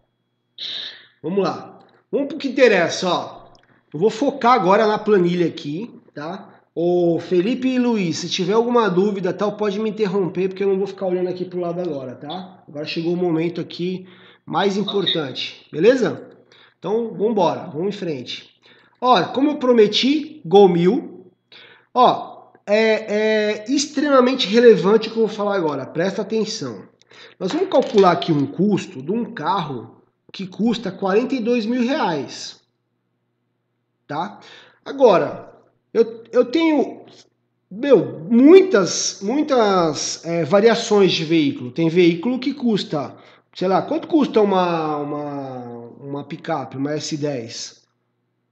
Vamos lá. Vamos pro que interessa, ó. Eu vou focar agora na planilha aqui, tá? Ô Felipe e Luiz, se tiver alguma dúvida, tal, pode me interromper porque eu não vou ficar olhando aqui pro lado agora, tá? Agora chegou o momento aqui mais importante, beleza? Então, vamos embora, vamos em frente. Ó, como eu prometi, Gol Mil. Ó, é, é extremamente relevante o que eu vou falar agora, presta atenção. Nós vamos calcular aqui um custo de um carro que custa 42 mil reais. Tá? Agora, eu, eu tenho, meu, muitas, muitas é, variações de veículo. Tem veículo que custa, sei lá, quanto custa uma, uma, uma picape, uma S10?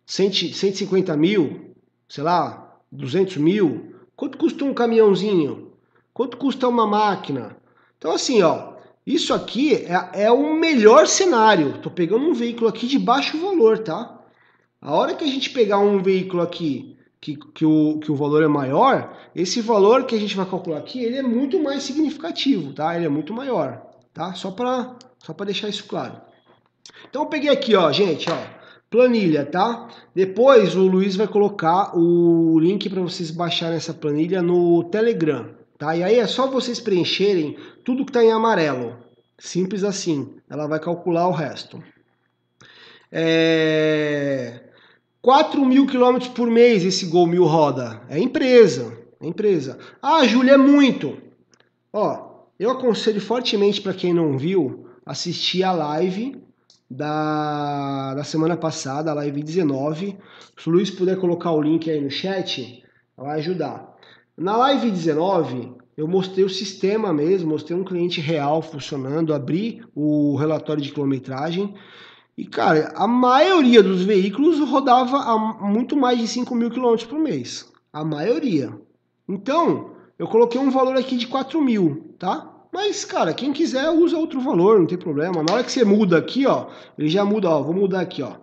100, 150 mil? Sei lá, 200 mil? Quanto custa um caminhãozinho? Quanto custa uma máquina? Então, assim, ó, isso aqui é, é o melhor cenário. Tô pegando um veículo aqui de baixo valor, tá? A hora que a gente pegar um veículo aqui que, que, o, que o valor é maior, esse valor que a gente vai calcular aqui, ele é muito mais significativo, tá? Ele é muito maior, tá? Só para só deixar isso claro. Então eu peguei aqui, ó, gente, ó, planilha, tá? Depois o Luiz vai colocar o link para vocês baixarem essa planilha no Telegram, tá? E aí é só vocês preencherem tudo que está em amarelo. Simples assim. Ela vai calcular o resto. É... 4 mil quilômetros por mês esse Gol Mil roda. É empresa. É empresa. Ah, Júlia, é muito. Ó, eu aconselho fortemente para quem não viu, assistir a live da, da semana passada, live 19. Se o Luiz puder colocar o link aí no chat, vai ajudar. Na live 19, eu mostrei o sistema mesmo, mostrei um cliente real funcionando, abri o relatório de quilometragem e, cara, a maioria dos veículos rodava a muito mais de 5 mil quilômetros por mês. A maioria. Então, eu coloquei um valor aqui de 4 mil, tá? Mas, cara, quem quiser usa outro valor, não tem problema. Na hora que você muda aqui, ó, ele já muda, ó, vou mudar aqui, ó.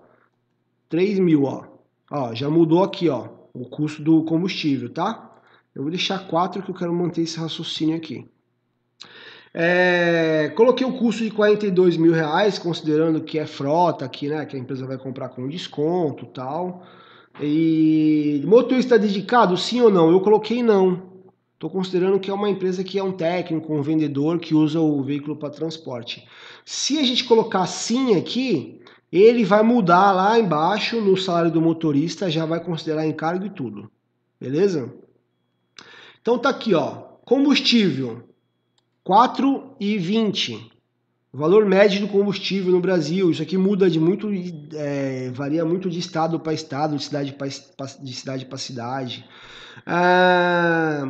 3 mil, ó. Ó, já mudou aqui, ó, o custo do combustível, tá? Eu vou deixar 4 que eu quero manter esse raciocínio aqui. É, coloquei o custo de 42 mil reais, considerando que é frota aqui, né? Que a empresa vai comprar com desconto tal. E motorista dedicado, sim ou não? Eu coloquei não. Estou considerando que é uma empresa que é um técnico, um vendedor que usa o veículo para transporte. Se a gente colocar sim aqui, ele vai mudar lá embaixo no salário do motorista, já vai considerar encargo e tudo. Beleza? Então tá aqui, ó. combustível 4,20. Valor médio do combustível no Brasil. Isso aqui muda de muito, é, varia muito de estado para estado, de cidade para de cidade para cidade. Ah,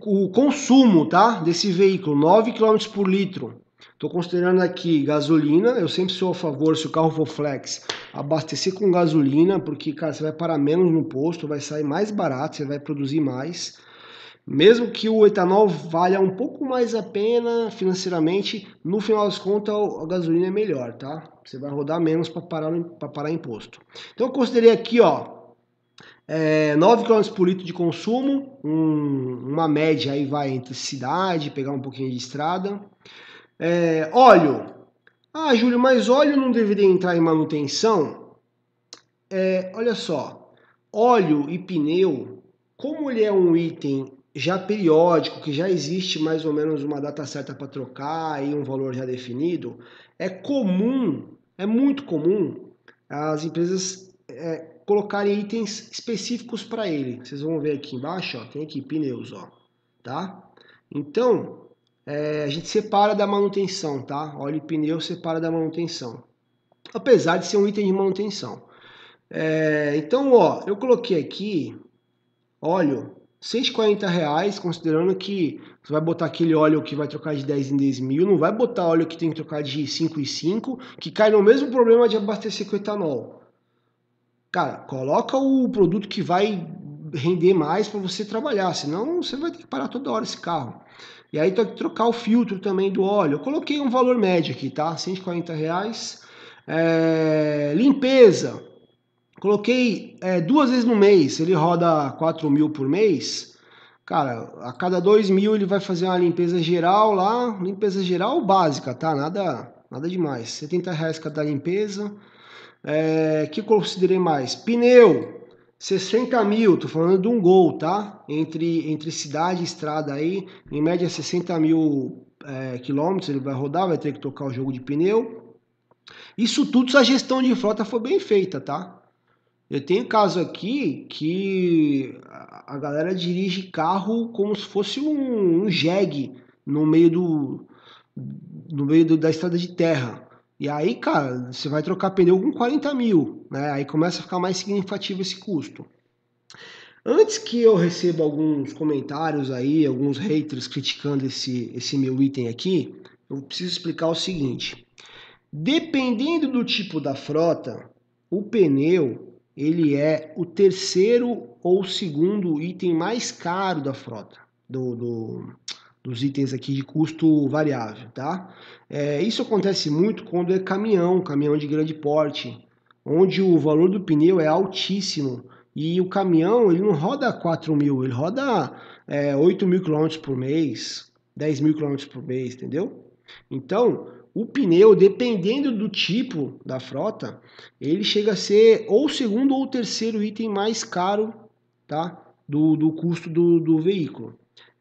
o consumo, tá, desse veículo, 9 km por litro. Estou considerando aqui gasolina, eu sempre sou a favor, se o carro for flex, abastecer com gasolina, porque, cara, você vai parar menos no posto, vai sair mais barato, você vai produzir mais. Mesmo que o etanol valha um pouco mais a pena financeiramente, no final das contas a gasolina é melhor, tá? Você vai rodar menos para parar, parar imposto. Então eu considerei aqui, ó, é, 9 km por litro de consumo, um, uma média aí vai entre cidade, pegar um pouquinho de estrada. É, óleo. Ah, Júlio, mas óleo não deveria entrar em manutenção? É, olha só, óleo e pneu, como ele é um item já periódico, que já existe mais ou menos uma data certa para trocar e um valor já definido, é comum, é muito comum as empresas é, colocarem itens específicos para ele. Vocês vão ver aqui embaixo, ó, tem aqui pneus, ó, tá? Então, é, a gente separa da manutenção, tá? Óleo e pneu separa da manutenção. Apesar de ser um item de manutenção. É, então, ó, eu coloquei aqui óleo 140 reais, considerando que você vai botar aquele óleo que vai trocar de 10 em 10 mil, não vai botar óleo que tem que trocar de 5 em 5, que cai no mesmo problema de abastecer com etanol. Cara, coloca o produto que vai render mais para você trabalhar, senão você vai ter que parar toda hora esse carro. E aí tem que trocar o filtro também do óleo. Eu coloquei um valor médio aqui, tá? 140 reais. É, limpeza. Coloquei é, duas vezes no mês. Ele roda 4 mil por mês. Cara, a cada 2 mil ele vai fazer uma limpeza geral lá. Limpeza geral básica, tá? Nada, nada demais. 70 reais cada limpeza. É, que considerei mais? Pneu. 60 mil, tô falando de um gol, tá? Entre, entre cidade e estrada aí, em média 60 mil é, quilômetros ele vai rodar, vai ter que tocar o jogo de pneu. Isso tudo se a gestão de frota for bem feita, tá? Eu tenho caso aqui que a galera dirige carro como se fosse um, um jegue no meio do no meio do, da estrada de terra. E aí, cara, você vai trocar pneu com 40 mil, né? Aí começa a ficar mais significativo esse custo. Antes que eu receba alguns comentários aí, alguns haters criticando esse, esse meu item aqui, eu preciso explicar o seguinte. Dependendo do tipo da frota, o pneu ele é o terceiro ou segundo item mais caro da frota, do, do, dos itens aqui de custo variável, tá? É, isso acontece muito quando é caminhão, caminhão de grande porte, onde o valor do pneu é altíssimo e o caminhão ele não roda 4 mil, ele roda é, 8 mil quilômetros por mês, 10 mil quilômetros por mês, entendeu? Então, o pneu, dependendo do tipo da frota, ele chega a ser ou o segundo ou o terceiro item mais caro tá? do, do custo do, do veículo.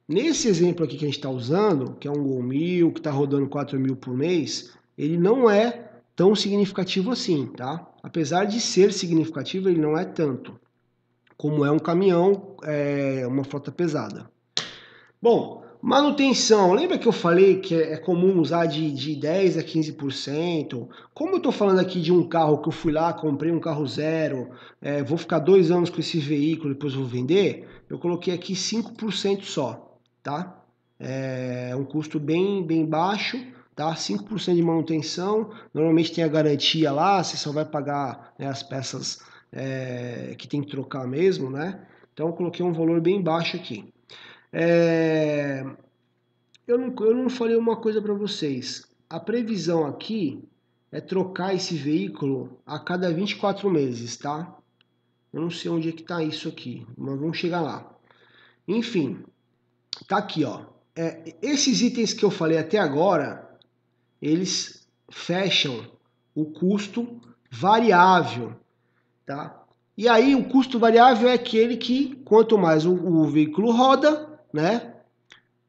Nesse exemplo aqui que a gente está usando, que é um Gol mil, que está rodando 4 mil por mês, ele não é tão significativo assim, tá? Apesar de ser significativo, ele não é tanto, como é um caminhão, é, uma frota pesada. Bom, manutenção, lembra que eu falei que é comum usar de, de 10 a 15%? Como eu estou falando aqui de um carro que eu fui lá, comprei um carro zero, é, vou ficar dois anos com esse veículo, depois vou vender, eu coloquei aqui 5% só tá? É um custo bem, bem baixo, tá? 5% de manutenção, normalmente tem a garantia lá, você só vai pagar né, as peças é, que tem que trocar mesmo, né? Então eu coloquei um valor bem baixo aqui. É, eu, não, eu não falei uma coisa para vocês. A previsão aqui é trocar esse veículo a cada 24 meses, tá? Eu não sei onde é que tá isso aqui, mas vamos chegar lá. Enfim, tá aqui, ó. É, esses itens que eu falei até agora, eles fecham o custo variável, tá? E aí o custo variável é aquele que quanto mais o, o veículo roda, né,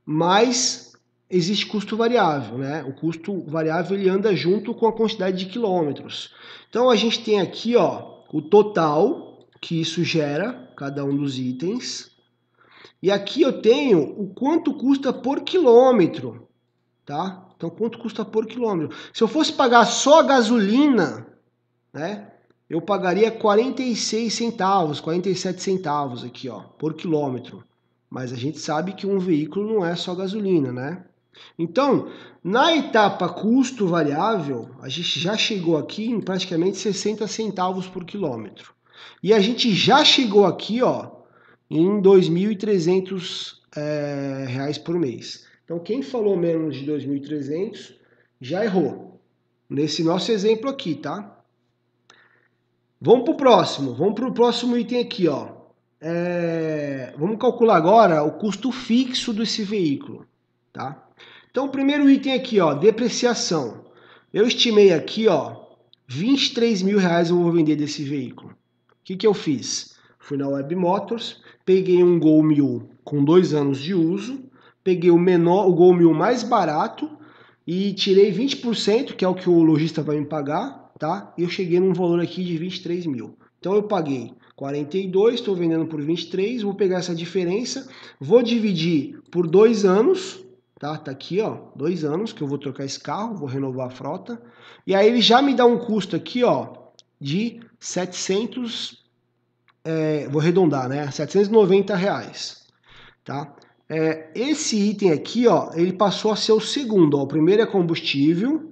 mais existe custo variável, né? O custo variável ele anda junto com a quantidade de quilômetros. Então a gente tem aqui, ó, o total que isso gera, cada um dos itens, E aqui eu tenho o quanto custa por quilômetro, tá? Então, quanto custa por quilômetro? Se eu fosse pagar só a gasolina, né? Eu pagaria 46 centavos, 47 centavos aqui, ó, por quilômetro. Mas a gente sabe que um veículo não é só gasolina, né? Então, na etapa custo variável, a gente já chegou aqui em praticamente 60 centavos por quilômetro. E a gente já chegou aqui, ó, em 2.300 é, reais por mês. Então, quem falou menos de 2.300 já errou. Nesse nosso exemplo aqui, tá? Vamos para o próximo. Vamos para o próximo item aqui, ó. É, vamos calcular agora o custo fixo desse veículo, tá? Então, o primeiro item aqui, ó, depreciação. Eu estimei aqui, ó, 23 mil reais eu vou vender desse veículo. O que, que eu fiz? Fui na Web Motors, peguei um Gol 1000 com dois anos de uso, peguei o menor, o Gol 1000 mais barato e tirei 20%, que é o que o lojista vai me pagar, tá? E eu cheguei num valor aqui de 23 mil. Então eu paguei 42, estou vendendo por 23, vou pegar essa diferença, vou dividir por dois anos, tá? Tá aqui, ó, dois anos que eu vou trocar esse carro, vou renovar a frota. E aí ele já me dá um custo aqui, ó, de 700, é, vou arredondar, né? 790 reais, tá? É, esse item aqui, ó, ele passou a ser o segundo, ó. O primeiro é combustível,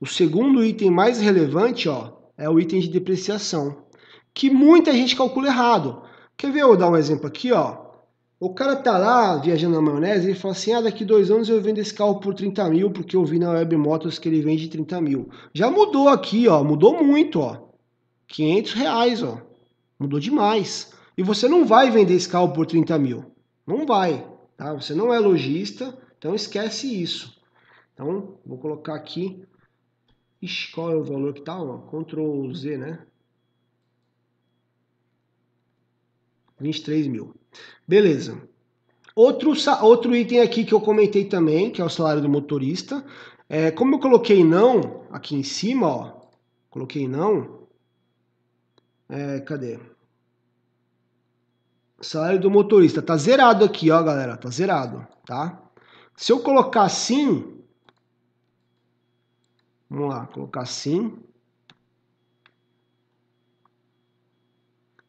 o segundo item mais relevante, ó, é o item de depreciação, que muita gente calcula errado. Quer ver eu dar um exemplo aqui, ó? O cara tá lá viajando na maionese e fala assim: ah, daqui dois anos eu vendo esse carro por 30 mil, porque eu vi na Web Motors que ele vende 30 mil. Já mudou aqui, ó, mudou muito, ó. 500 reais, ó. Mudou demais. E você não vai vender esse carro por 30 mil. Não vai, tá? Você não é lojista, então esquece isso. Então, vou colocar aqui. Ixi, qual é o valor que tá? Ctrl Z, né? 23 mil. Beleza. Outro, outro item aqui que eu comentei também, que é o salário do motorista. É, como eu coloquei não aqui em cima, ó, coloquei não. É, cadê? Salário do motorista tá zerado aqui, ó, galera, tá zerado, tá? Se eu colocar assim, vamos lá, colocar assim,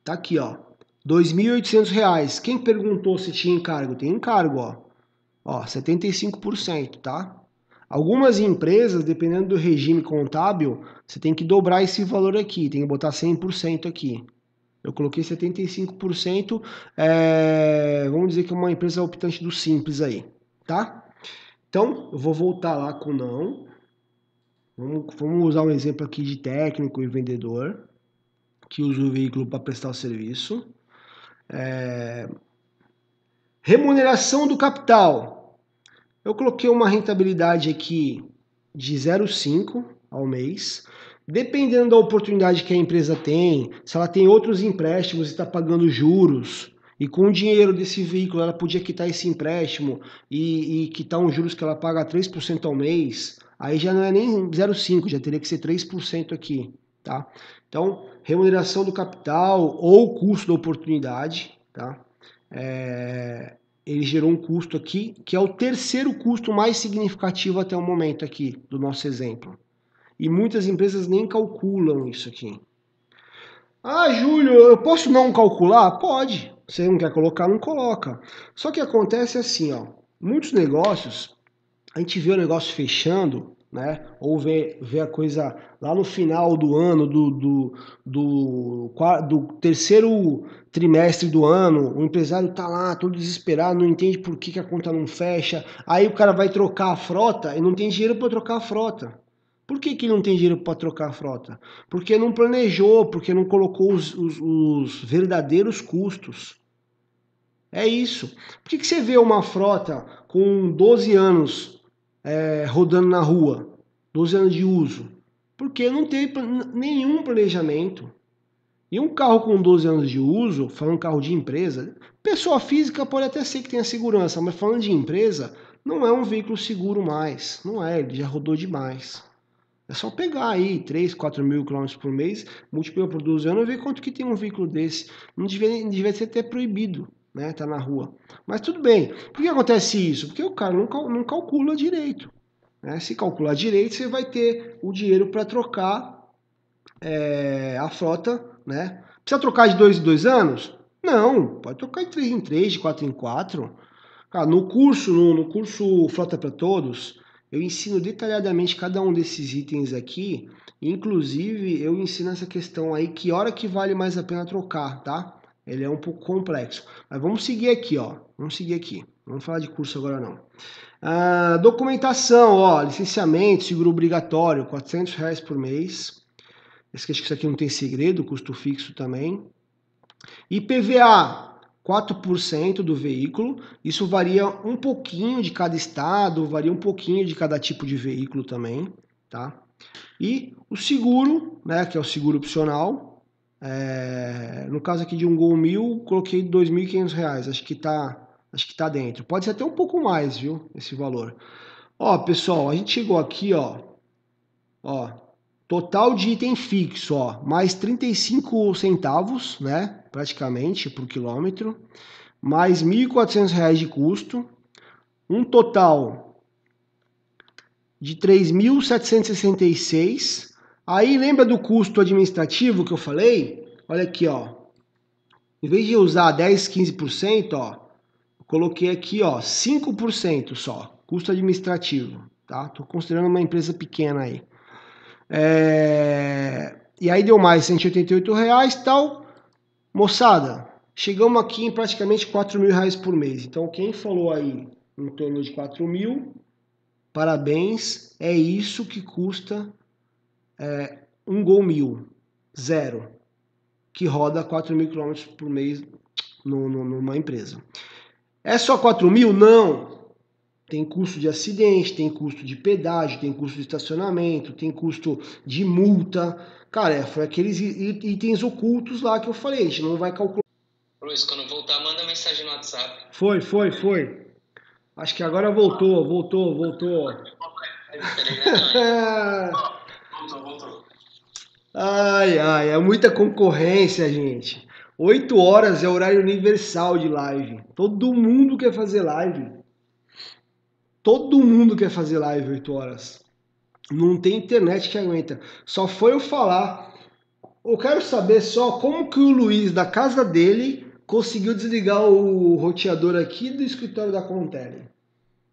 tá aqui, ó, 2.800 reais. Quem perguntou se tinha encargo? Tem encargo, ó. Ó, 75%, tá? Algumas empresas, dependendo do regime contábil, você tem que dobrar esse valor aqui, tem que botar 100% aqui. Eu coloquei 75%, é, vamos dizer que é uma empresa optante do simples aí, tá? Então, eu vou voltar lá com não. Vamos, vamos usar um exemplo aqui de técnico e vendedor que usa o veículo para prestar o serviço. É... Remuneração do capital. Eu coloquei uma rentabilidade aqui de 0,5 ao mês. Dependendo da oportunidade que a empresa tem, se ela tem outros empréstimos e está pagando juros, e com o dinheiro desse veículo ela podia quitar esse empréstimo e, e quitar uns juros que ela paga 3% ao mês, aí já não é nem 0,5, já teria que ser 3% aqui, tá? Então, remuneração do capital ou custo da oportunidade, tá? É, ele gerou um custo aqui que é o terceiro custo mais significativo até o momento aqui do nosso exemplo. E muitas empresas nem calculam isso aqui. Ah, Júlio, eu posso não calcular? Pode. Você não quer colocar, não coloca. Só que acontece assim, ó. Muitos negócios, a gente vê o negócio fechando né? Ou ver, ver a coisa lá no final do ano, do, do, do, do terceiro trimestre do ano, o empresário tá lá todo desesperado, não entende por que, que a conta não fecha, aí o cara vai trocar a frota e não tem dinheiro para trocar a frota. Por que, que não tem dinheiro para trocar a frota? Porque não planejou, porque não colocou os, os, os verdadeiros custos. É isso. Por que, que você vê uma frota com 12 anos é, rodando na rua, 12 anos de uso, porque não teve nenhum planejamento. E um carro com 12 anos de uso, falando carro de empresa, pessoa física pode até ser que tenha segurança, mas falando de empresa, não é um veículo seguro mais. Não é, ele já rodou demais. É só pegar aí 3, 4 mil quilômetros por mês, multiplicar por 12 anos e ver quanto que tem um veículo desse. Não devia, devia ser até proibido né? Tá na rua. Mas tudo bem. Por que acontece isso? Porque o cara não, não calcula direito. Né? Se calcular direito, você vai ter o dinheiro para trocar é, a frota, né? Precisa trocar de dois em dois anos? Não, pode trocar de três em três, de quatro em quatro. Cara, no curso, no, no curso Frota para Todos, eu ensino detalhadamente cada um desses itens aqui. Inclusive, eu ensino essa questão aí, que hora que vale mais a pena trocar, tá? Ele é um pouco complexo. Mas vamos seguir aqui, ó. Vamos seguir aqui. Vamos falar de curso agora não. Ah, documentação, ó, licenciamento, seguro obrigatório, 400 reais por mês. Esqueci que isso aqui não tem segredo, custo fixo também. IPVA, 4% do veículo. Isso varia um pouquinho de cada estado, varia um pouquinho de cada tipo de veículo também, tá? E o seguro, né, que é o seguro opcional. É, no caso aqui de um Gol 1000, coloquei R$ 2.500, acho que tá, acho que tá dentro. Pode ser até um pouco mais, viu, esse valor. Ó, pessoal, a gente chegou aqui, ó, ó, total de item fixo, ó, mais 35 centavos, né, praticamente por quilômetro, mais R$ 1.400 de custo, um total de 3.766. Aí lembra do custo administrativo que eu falei? Olha aqui, ó. Em vez de usar 10, 15%, ó, eu coloquei aqui, ó, 5% só, custo administrativo, tá? Tô considerando uma empresa pequena aí. É... E aí deu mais 188 reais tal. Moçada, chegamos aqui em praticamente 4 mil reais por mês. Então quem falou aí em torno de 4 mil, parabéns, é isso que custa é, um Gol mil, zero, que roda 4 mil quilômetros por mês no, no, numa empresa. É só 4 mil? Não, tem custo de acidente, tem custo de pedágio, tem custo de estacionamento, tem custo de multa. Cara, é, foi aqueles itens ocultos lá que eu falei, a gente não vai calcular. Luiz, quando voltar, manda mensagem no WhatsApp. Foi, foi, foi. Acho que agora voltou, voltou, voltou. voltou, voltou. Ai, ai, é muita concorrência, gente. Oito horas é horário universal de live. Todo mundo quer fazer live. Todo mundo quer fazer live 8 horas. Não tem internet que aguenta. Só foi eu falar. Eu quero saber só como que o Luiz, da casa dele, conseguiu desligar o roteador aqui do escritório da Contele.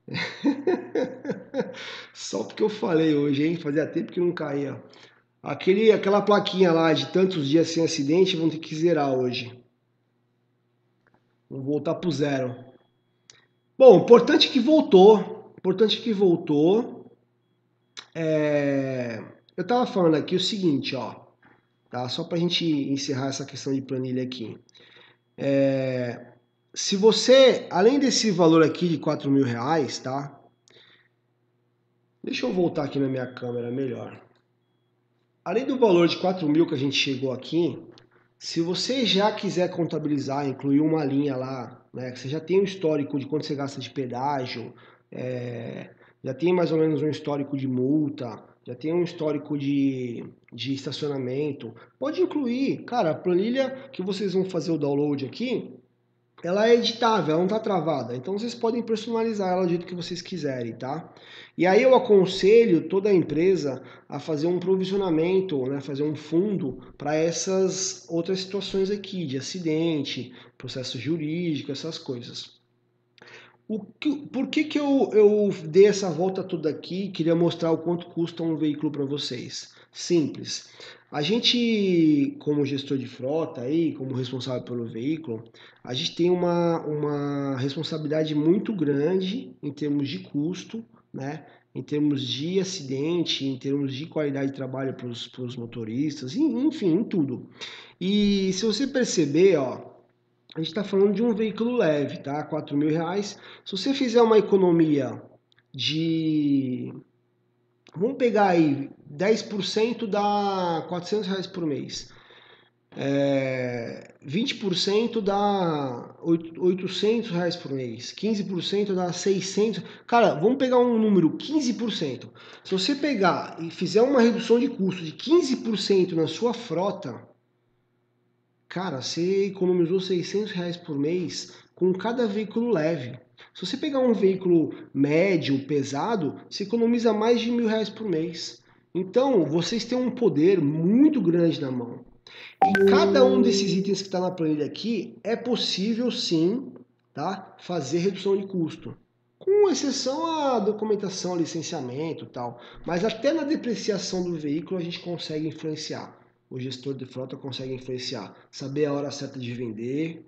só porque eu falei hoje, hein? Fazia tempo que não caía. Aquele, aquela plaquinha lá de tantos dias sem acidente vão ter que zerar hoje. Vamos voltar pro zero. Bom, importante que voltou. Importante que voltou. É... Eu estava falando aqui o seguinte, ó, tá? Só para a gente encerrar essa questão de planilha aqui. É... Se você, além desse valor aqui de 4 mil reais, tá? Deixa eu voltar aqui na minha câmera melhor. Além do valor de 4 mil que a gente chegou aqui, se você já quiser contabilizar, incluir uma linha lá, né? Que você já tem um histórico de quanto você gasta de pedágio, é, já tem mais ou menos um histórico de multa, já tem um histórico de, de estacionamento. Pode incluir, cara, a planilha que vocês vão fazer o download aqui, ela é editável, ela não está travada. Então vocês podem personalizar ela do jeito que vocês quiserem, tá? E aí eu aconselho toda a empresa a fazer um provisionamento, né, fazer um fundo para essas outras situações aqui, de acidente, processo jurídico, essas coisas. O que, por que, que eu, eu dei essa volta toda aqui queria mostrar o quanto custa um veículo para vocês? Simples. A gente, como gestor de frota aí, como responsável pelo veículo, a gente tem uma, uma responsabilidade muito grande em termos de custo, né? em termos de acidente, em termos de qualidade de trabalho para os motoristas, enfim, em tudo. E se você perceber, ó, a gente está falando de um veículo leve, tá? 4 mil reais. Se você fizer uma economia de. Vamos pegar aí, 10% dá 400 reais por mês. É, 20% dá 800 reais por mês, 15% dá 600. Cara, vamos pegar um número, 15%. Se você pegar e fizer uma redução de custo de 15% na sua frota, Cara, você economizou 600 reais por mês com cada veículo leve. Se você pegar um veículo médio, pesado, você economiza mais de mil reais por mês. Então, vocês têm um poder muito grande na mão. E cada um desses itens que está na planilha aqui é possível sim tá? fazer redução de custo. Com exceção à documentação, licenciamento e tal. Mas até na depreciação do veículo a gente consegue influenciar. O gestor de frota consegue influenciar. Saber a hora certa de vender.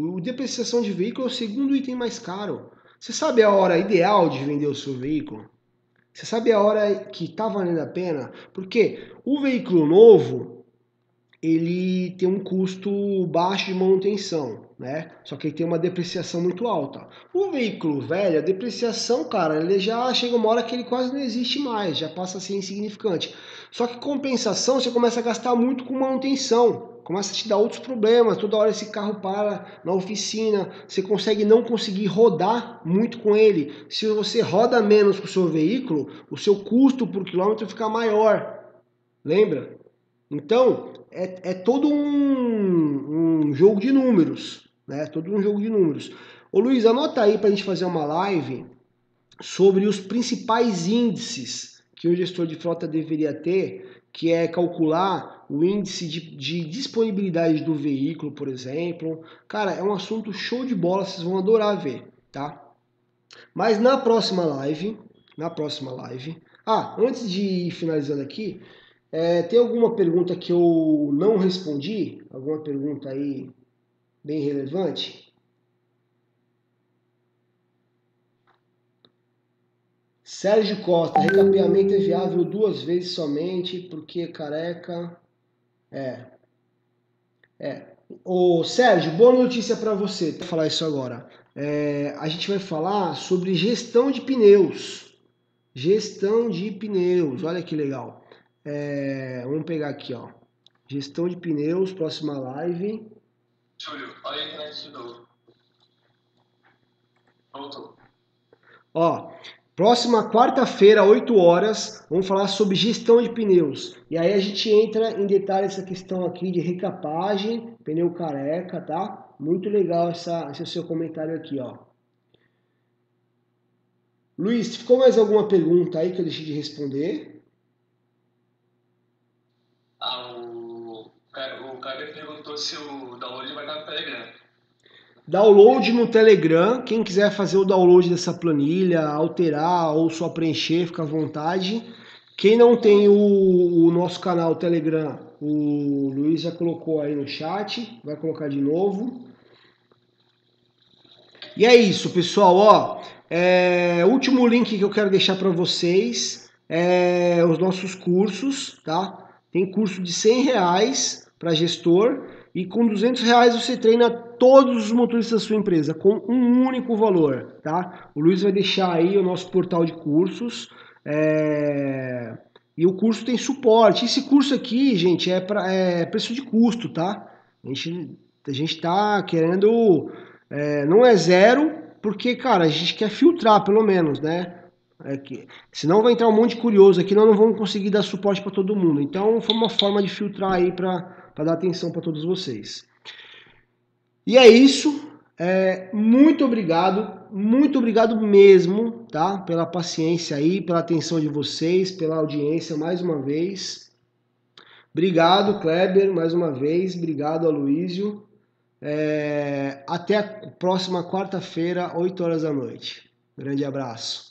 O depreciação de veículo é o segundo item mais caro. Você sabe a hora ideal de vender o seu veículo? Você sabe a hora que está valendo a pena? Porque o veículo novo, ele tem um custo baixo de manutenção, né? Só que ele tem uma depreciação muito alta. O veículo velho, a depreciação, cara, ele já chega uma hora que ele quase não existe mais, já passa a ser insignificante. Só que compensação, você começa a gastar muito com manutenção começa a te dar outros problemas. Toda hora esse carro para na oficina, você consegue não conseguir rodar muito com ele. Se você roda menos com o seu veículo, o seu custo por quilômetro fica maior. Lembra? Então, é, é todo um, um jogo de números. Né? Todo um jogo de números. Ô Luiz, anota aí para a gente fazer uma live sobre os principais índices que o gestor de frota deveria ter que é calcular o índice de, de, disponibilidade do veículo, por exemplo. Cara, é um assunto show de bola, vocês vão adorar ver, tá? Mas na próxima live, na próxima live. Ah, antes de ir finalizando aqui, é, tem alguma pergunta que eu não respondi? Alguma pergunta aí bem relevante? Sérgio Costa, recapeamento é viável duas vezes somente, porque careca. É. É. Ô Sérgio, boa notícia para você. Vou falar isso agora. É, a gente vai falar sobre gestão de pneus. Gestão de pneus, olha que legal. É, vamos pegar aqui, ó. Gestão de pneus, próxima live. Júlio, olha a internet de novo. Voltou. Ó, Próxima quarta-feira, 8 horas, vamos falar sobre gestão de pneus. E aí a gente entra em detalhe essa questão aqui de recapagem, pneu careca, tá? Muito legal essa, esse seu comentário aqui, ó. Luiz, ficou mais alguma pergunta aí que eu deixei de responder? Ah, o, o cara perguntou se o download vai estar no Telegram. Download no Telegram. Quem quiser fazer o download dessa planilha, alterar ou só preencher, fica à vontade. Quem não tem o, o, nosso canal Telegram, o Luiz já colocou aí no chat, vai colocar de novo. E é isso, pessoal. Ó, é, último link que eu quero deixar para vocês é os nossos cursos, tá? Tem curso de 100 reais para gestor e com 200 reais você treina todos os motoristas da sua empresa com um único valor, tá? O Luiz vai deixar aí o nosso portal de cursos é... e o curso tem suporte. Esse curso aqui, gente, é, pra, é preço de custo, tá? A gente a gente tá querendo é, não é zero porque cara a gente quer filtrar pelo menos, né? É que, senão vai entrar um monte de curioso aqui, nós não vamos conseguir dar suporte para todo mundo. Então foi uma forma de filtrar aí para para dar atenção para todos vocês. E é isso. É, muito obrigado, muito obrigado mesmo, tá? Pela paciência aí, pela atenção de vocês, pela audiência mais uma vez. Obrigado, Kleber, mais uma vez. Obrigado, Aloysio. É, até a próxima quarta-feira, 8 horas da noite. Grande abraço.